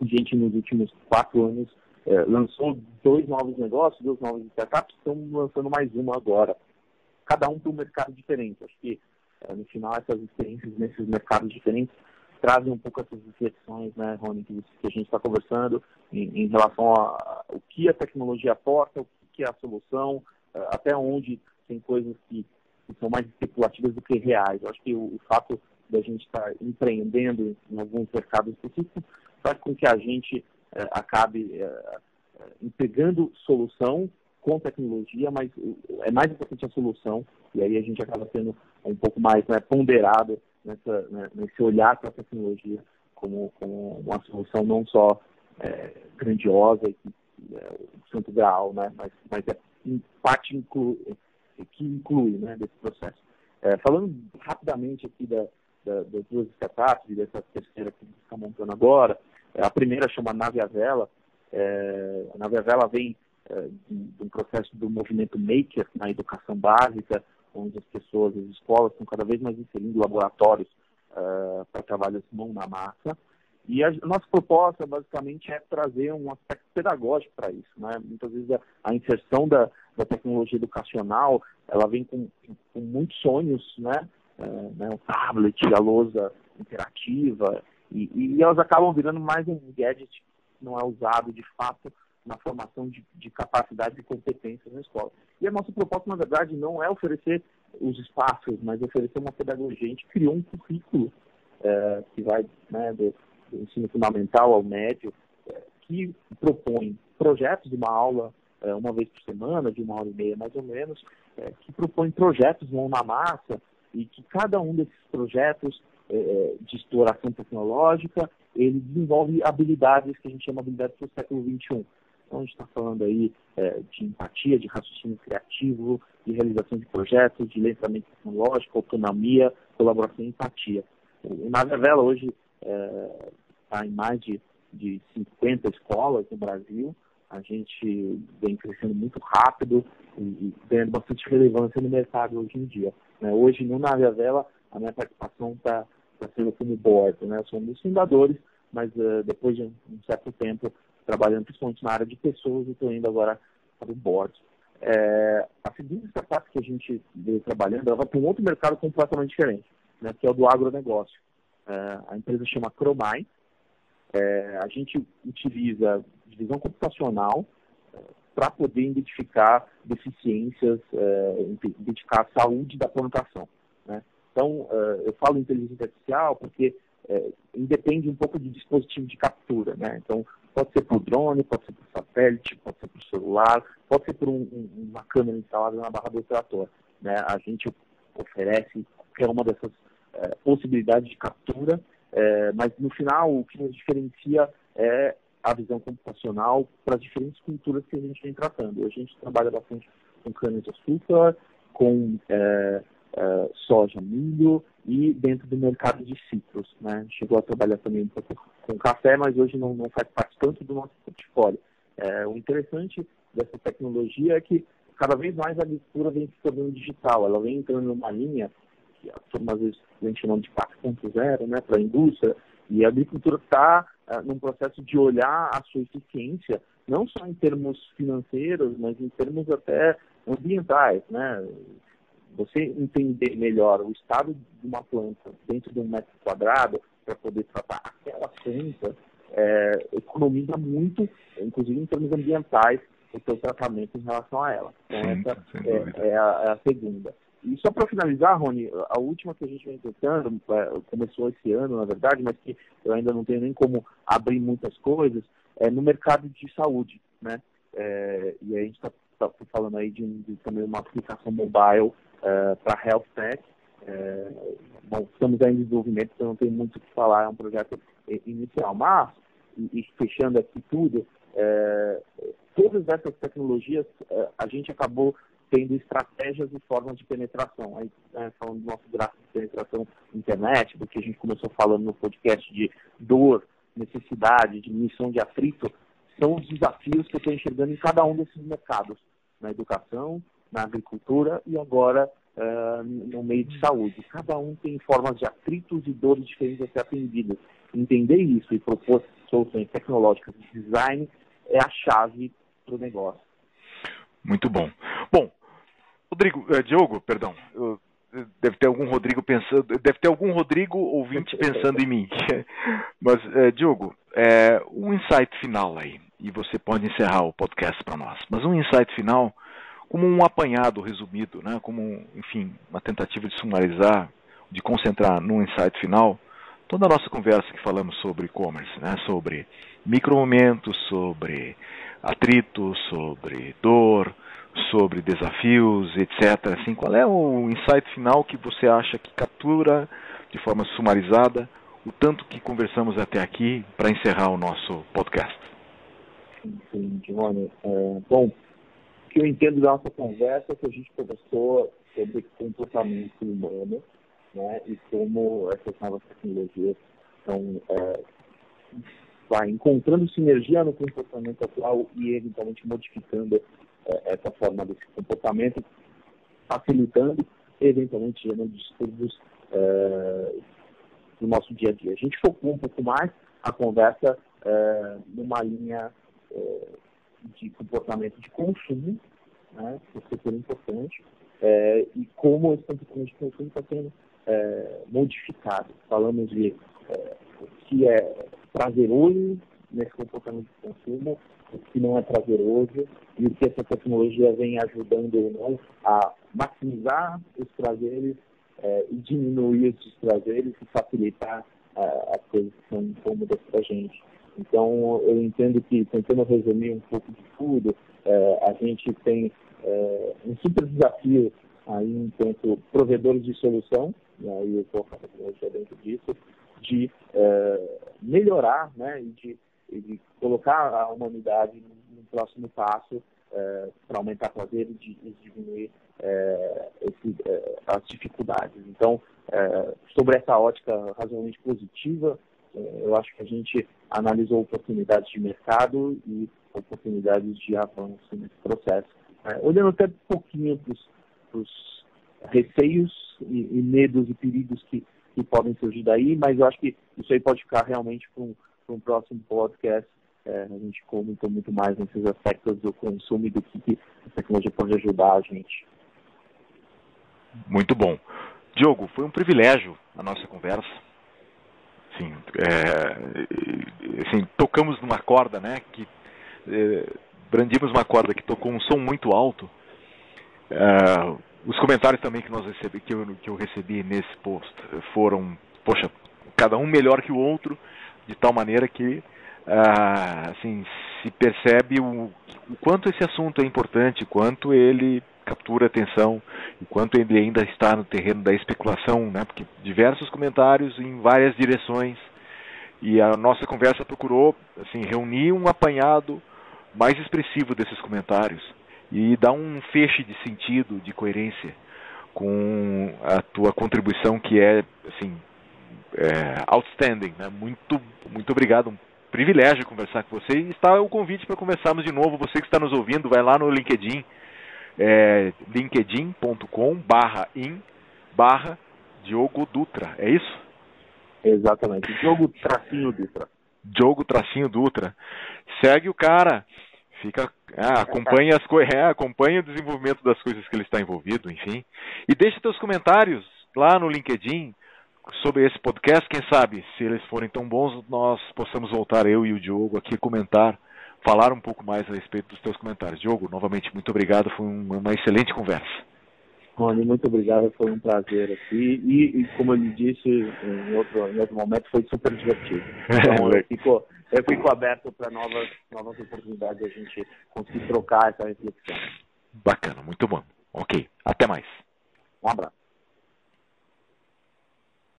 a gente nos últimos quatro anos é, lançou dois novos negócios, duas novas startups, estamos lançando mais uma agora cada um para um mercado diferente. Acho que, é, no final, essas experiências nesses mercados diferentes trazem um pouco essas reflexões, né, Rony, que, a gente está conversando em, em relação ao que a tecnologia aporta, o que é a solução, é, até onde tem coisas que, que, são mais especulativas do que reais. Eu acho que o, o fato da gente estar tá empreendendo em alguns mercados específicos faz com que a gente é, acabe entregando solução com tecnologia, mas é mais importante a solução, e aí a gente acaba sendo um pouco mais né, ponderado nessa, né, nesse olhar para a tecnologia como, como, uma solução não só é, grandiosa, que, é, o santo grau, né, mas, mas é parte inclu, que inclui né, desse processo. É, falando rapidamente aqui da, da, das duas startups e dessa terceira que está montando agora, é, a primeira chama Nave a Vela. É, a Nave Vela vem eh, de um processo do movimento maker na educação básica, onde as pessoas, as escolas estão cada vez mais inserindo laboratórios uh, para trabalhos mão na massa. E a, nossa proposta, basicamente, é trazer um aspecto pedagógico para isso. Né? Muitas vezes a, a inserção da, da, tecnologia educacional, ela vem com, com muitos sonhos, né? Uh, né? O tablet, a lousa interativa, e, e elas acabam virando mais um gadget que não é usado de fato na formação de, de capacidade e competências na escola. E a nossa proposta, na verdade, não é oferecer os espaços, mas oferecer uma pedagogia. A gente criou um currículo é, que vai né, do, do, ensino fundamental ao médio, é, que propõe projetos de uma aula é, uma vez por semana, de uma hora e meia mais ou menos, é, que propõe projetos mão na massa e que cada um desses projetos de exploração tecnológica, ele desenvolve habilidades que a gente chama de habilidades do século XXI. Então, a gente está falando aí de empatia, de raciocínio criativo, de realização de projetos, de letramento tecnológico, autonomia, colaboração e empatia. O Navevela hoje está é, tá em mais de, de 50 escolas no Brasil. A gente vem crescendo muito rápido e, e ganhando bastante relevância no mercado hoje em dia. Né? Hoje, no Navevela, a minha participação está tá sendo como board. Né? Eu sou um dos fundadores, mas uh, depois de um, um certo tempo trabalhando principalmente na área de pessoas estou indo agora para o board. É, a segunda startup que a gente veio trabalhando, ela vai para um outro mercado completamente diferente, né, que é o do agronegócio. É, a empresa chama Cromai. É, a gente utiliza divisão computacional é, para poder identificar deficiências, é, identificar a saúde da plantação. Né? Então, é, eu falo inteligência artificial porque é, independe um pouco do dispositivo de captura, né? Então, pode ser por drone, pode ser por satélite, pode ser por celular, pode ser por um, um, uma câmera instalada na barra do trator, né? A gente oferece qualquer uma dessas é, possibilidade de captura, é, mas no final o que nos diferencia é a visão computacional para as diferentes culturas que a gente vem tratando. A gente trabalha bastante com cana-de-açúcar, com é, é, soja, milho e dentro do mercado de citros. Né? Chegou a trabalhar também um pouco com café, mas hoje não, não faz parte tanto do nosso portfólio. É, o interessante dessa tecnologia é que cada vez mais a agricultura vem se tornando digital, ela vem entrando numa linha que a turma às vezes vem chamando de 4.0 né, para a indústria, e a agricultura está uh, num processo de olhar a sua eficiência, não só em termos financeiros, mas em termos até ambientais, né? Você entender melhor o estado de uma planta dentro de um metro quadrado para poder tratar aquela planta é, economiza muito, inclusive em termos ambientais, o seu tratamento em relação a ela. Então Sim, essa é, é, a, é a segunda. E só para finalizar, Rony, a última que a gente vem tentando, é, começou esse ano, na verdade, mas que eu ainda não tenho nem como abrir muitas coisas, é no mercado de saúde, né? É, e a gente está tá falando aí de, de, também uma aplicação mobile é, para health tech. É, bom, estamos ainda em desenvolvimento, então não tem muito o que falar, é um projeto inicial. Mas, e, e fechando aqui tudo, é, todas essas tecnologias é, a gente acabou tendo estratégias e formas de penetração. Aí, né, falando do nosso gráfico de penetração internet, do que a gente começou falando no podcast de dor, necessidade, diminuição de atrito, são os desafios que eu estou enxergando em cada um desses mercados, na educação, na agricultura e agora uh, no meio de saúde. Cada um tem formas de atritos e dores diferentes a ser atendidas. Entender isso e propor soluções tecnológicas de design é a chave para o negócio. Muito bom. Bom, Rodrigo, eh, Diogo, perdão, eu, deve ter algum Rodrigo pensando, deve ter algum Rodrigo ouvinte pensando em mim. Mas, eh, Diogo, é, um insight final aí, e você pode encerrar o podcast para nós. Mas um insight final, como um apanhado resumido, né? Como, enfim, uma tentativa de sumarizar, de concentrar num insight final toda a nossa conversa que falamos sobre e-commerce, né? Sobre micromomentos, sobre atrito, sobre dor, sobre desafios, etc. Assim, qual é o insight final que você acha que captura de forma sumarizada o tanto que conversamos até aqui para encerrar o nosso podcast? Sim, Giovanni. É, bom, o que eu entendo da nossa conversa é que a gente conversou sobre comportamento humano né, e como essas novas tecnologias estão é, vai encontrando sinergia no comportamento atual e eventualmente modificando essa forma desse comportamento, facilitando eventualmente gerando distúrbios é, no nosso dia a dia. A gente focou um pouco mais a conversa é, numa linha é, de comportamento de consumo, né, que é super importante, é, e como esse comportamento de consumo está sendo é, modificado. Falamos de o que é prazeroso nesse comportamento de consumo, que não é prazeroso e o que essa tecnologia vem ajudando ou não a maximizar os prazeres é, e diminuir os desprazeres e facilitar é, as coisas que são incômodas para a gente. Então, eu entendo que, tentando resumir um pouco de tudo, é, a gente tem um super desafio aí enquanto provedores de solução, e aí eu coloco a tecnologia dentro disso, de é, melhorar né, e de, e de, colocar a humanidade no, próximo passo é, para aumentar prazer e, e diminuir é, esse, é, as dificuldades. Então, é, sobre essa ótica razoavelmente positiva, é, eu acho que a gente analisou oportunidades de mercado e oportunidades de avanço nesse processo. olhando até um pouquinho para os receios e, e medos e perigos que que podem surgir daí, mas eu acho que isso aí pode ficar realmente para um, um próximo podcast. É, a gente comenta muito mais nesses aspectos do consumo e do que a tecnologia pode ajudar a gente. Muito bom. Diogo, foi um privilégio a nossa conversa. Sim, é, assim, tocamos numa corda, né? Que é, brandimos uma corda que tocou um som muito alto. É, os comentários também que nós recebi, que eu, que eu recebi nesse post foram, poxa, cada um melhor que o outro, de tal maneira que ah, assim se percebe o, o quanto esse assunto é importante, quanto ele captura atenção, enquanto ele ainda está no terreno da especulação, né? Porque diversos comentários em várias direções e a nossa conversa procurou assim reunir um apanhado mais expressivo desses comentários e dar um feixe de sentido, de coerência com a tua contribuição que é assim é, outstanding, né? Muito muito obrigado, um privilégio conversar com você e está o convite para conversarmos de novo. Você que está nos ouvindo, vai lá no LinkedIn, é, linkedin.com/in barra Diogo Dutra, é isso? Exatamente, Diogo Tracinho Dutra. Diogo Tracinho Dutra. Segue o cara, fica, é, acompanha as coisas, é, acompanha o desenvolvimento das coisas que ele está envolvido, enfim. E deixe seus comentários lá no LinkedIn sobre esse podcast, quem sabe, se eles forem tão bons, nós possamos voltar eu e o Diogo aqui comentar, falar um pouco mais a respeito dos teus comentários. Diogo, novamente muito obrigado, foi uma excelente conversa. Rony, muito obrigado, foi um prazer aqui. E, e como eu lhe disse em outro, em outro momento, foi super divertido. Então eu fico, eu fico aberto para novas, novas oportunidades de a gente conseguir trocar essa reflexão. Bacana, muito bom. Ok, até mais. Um abraço.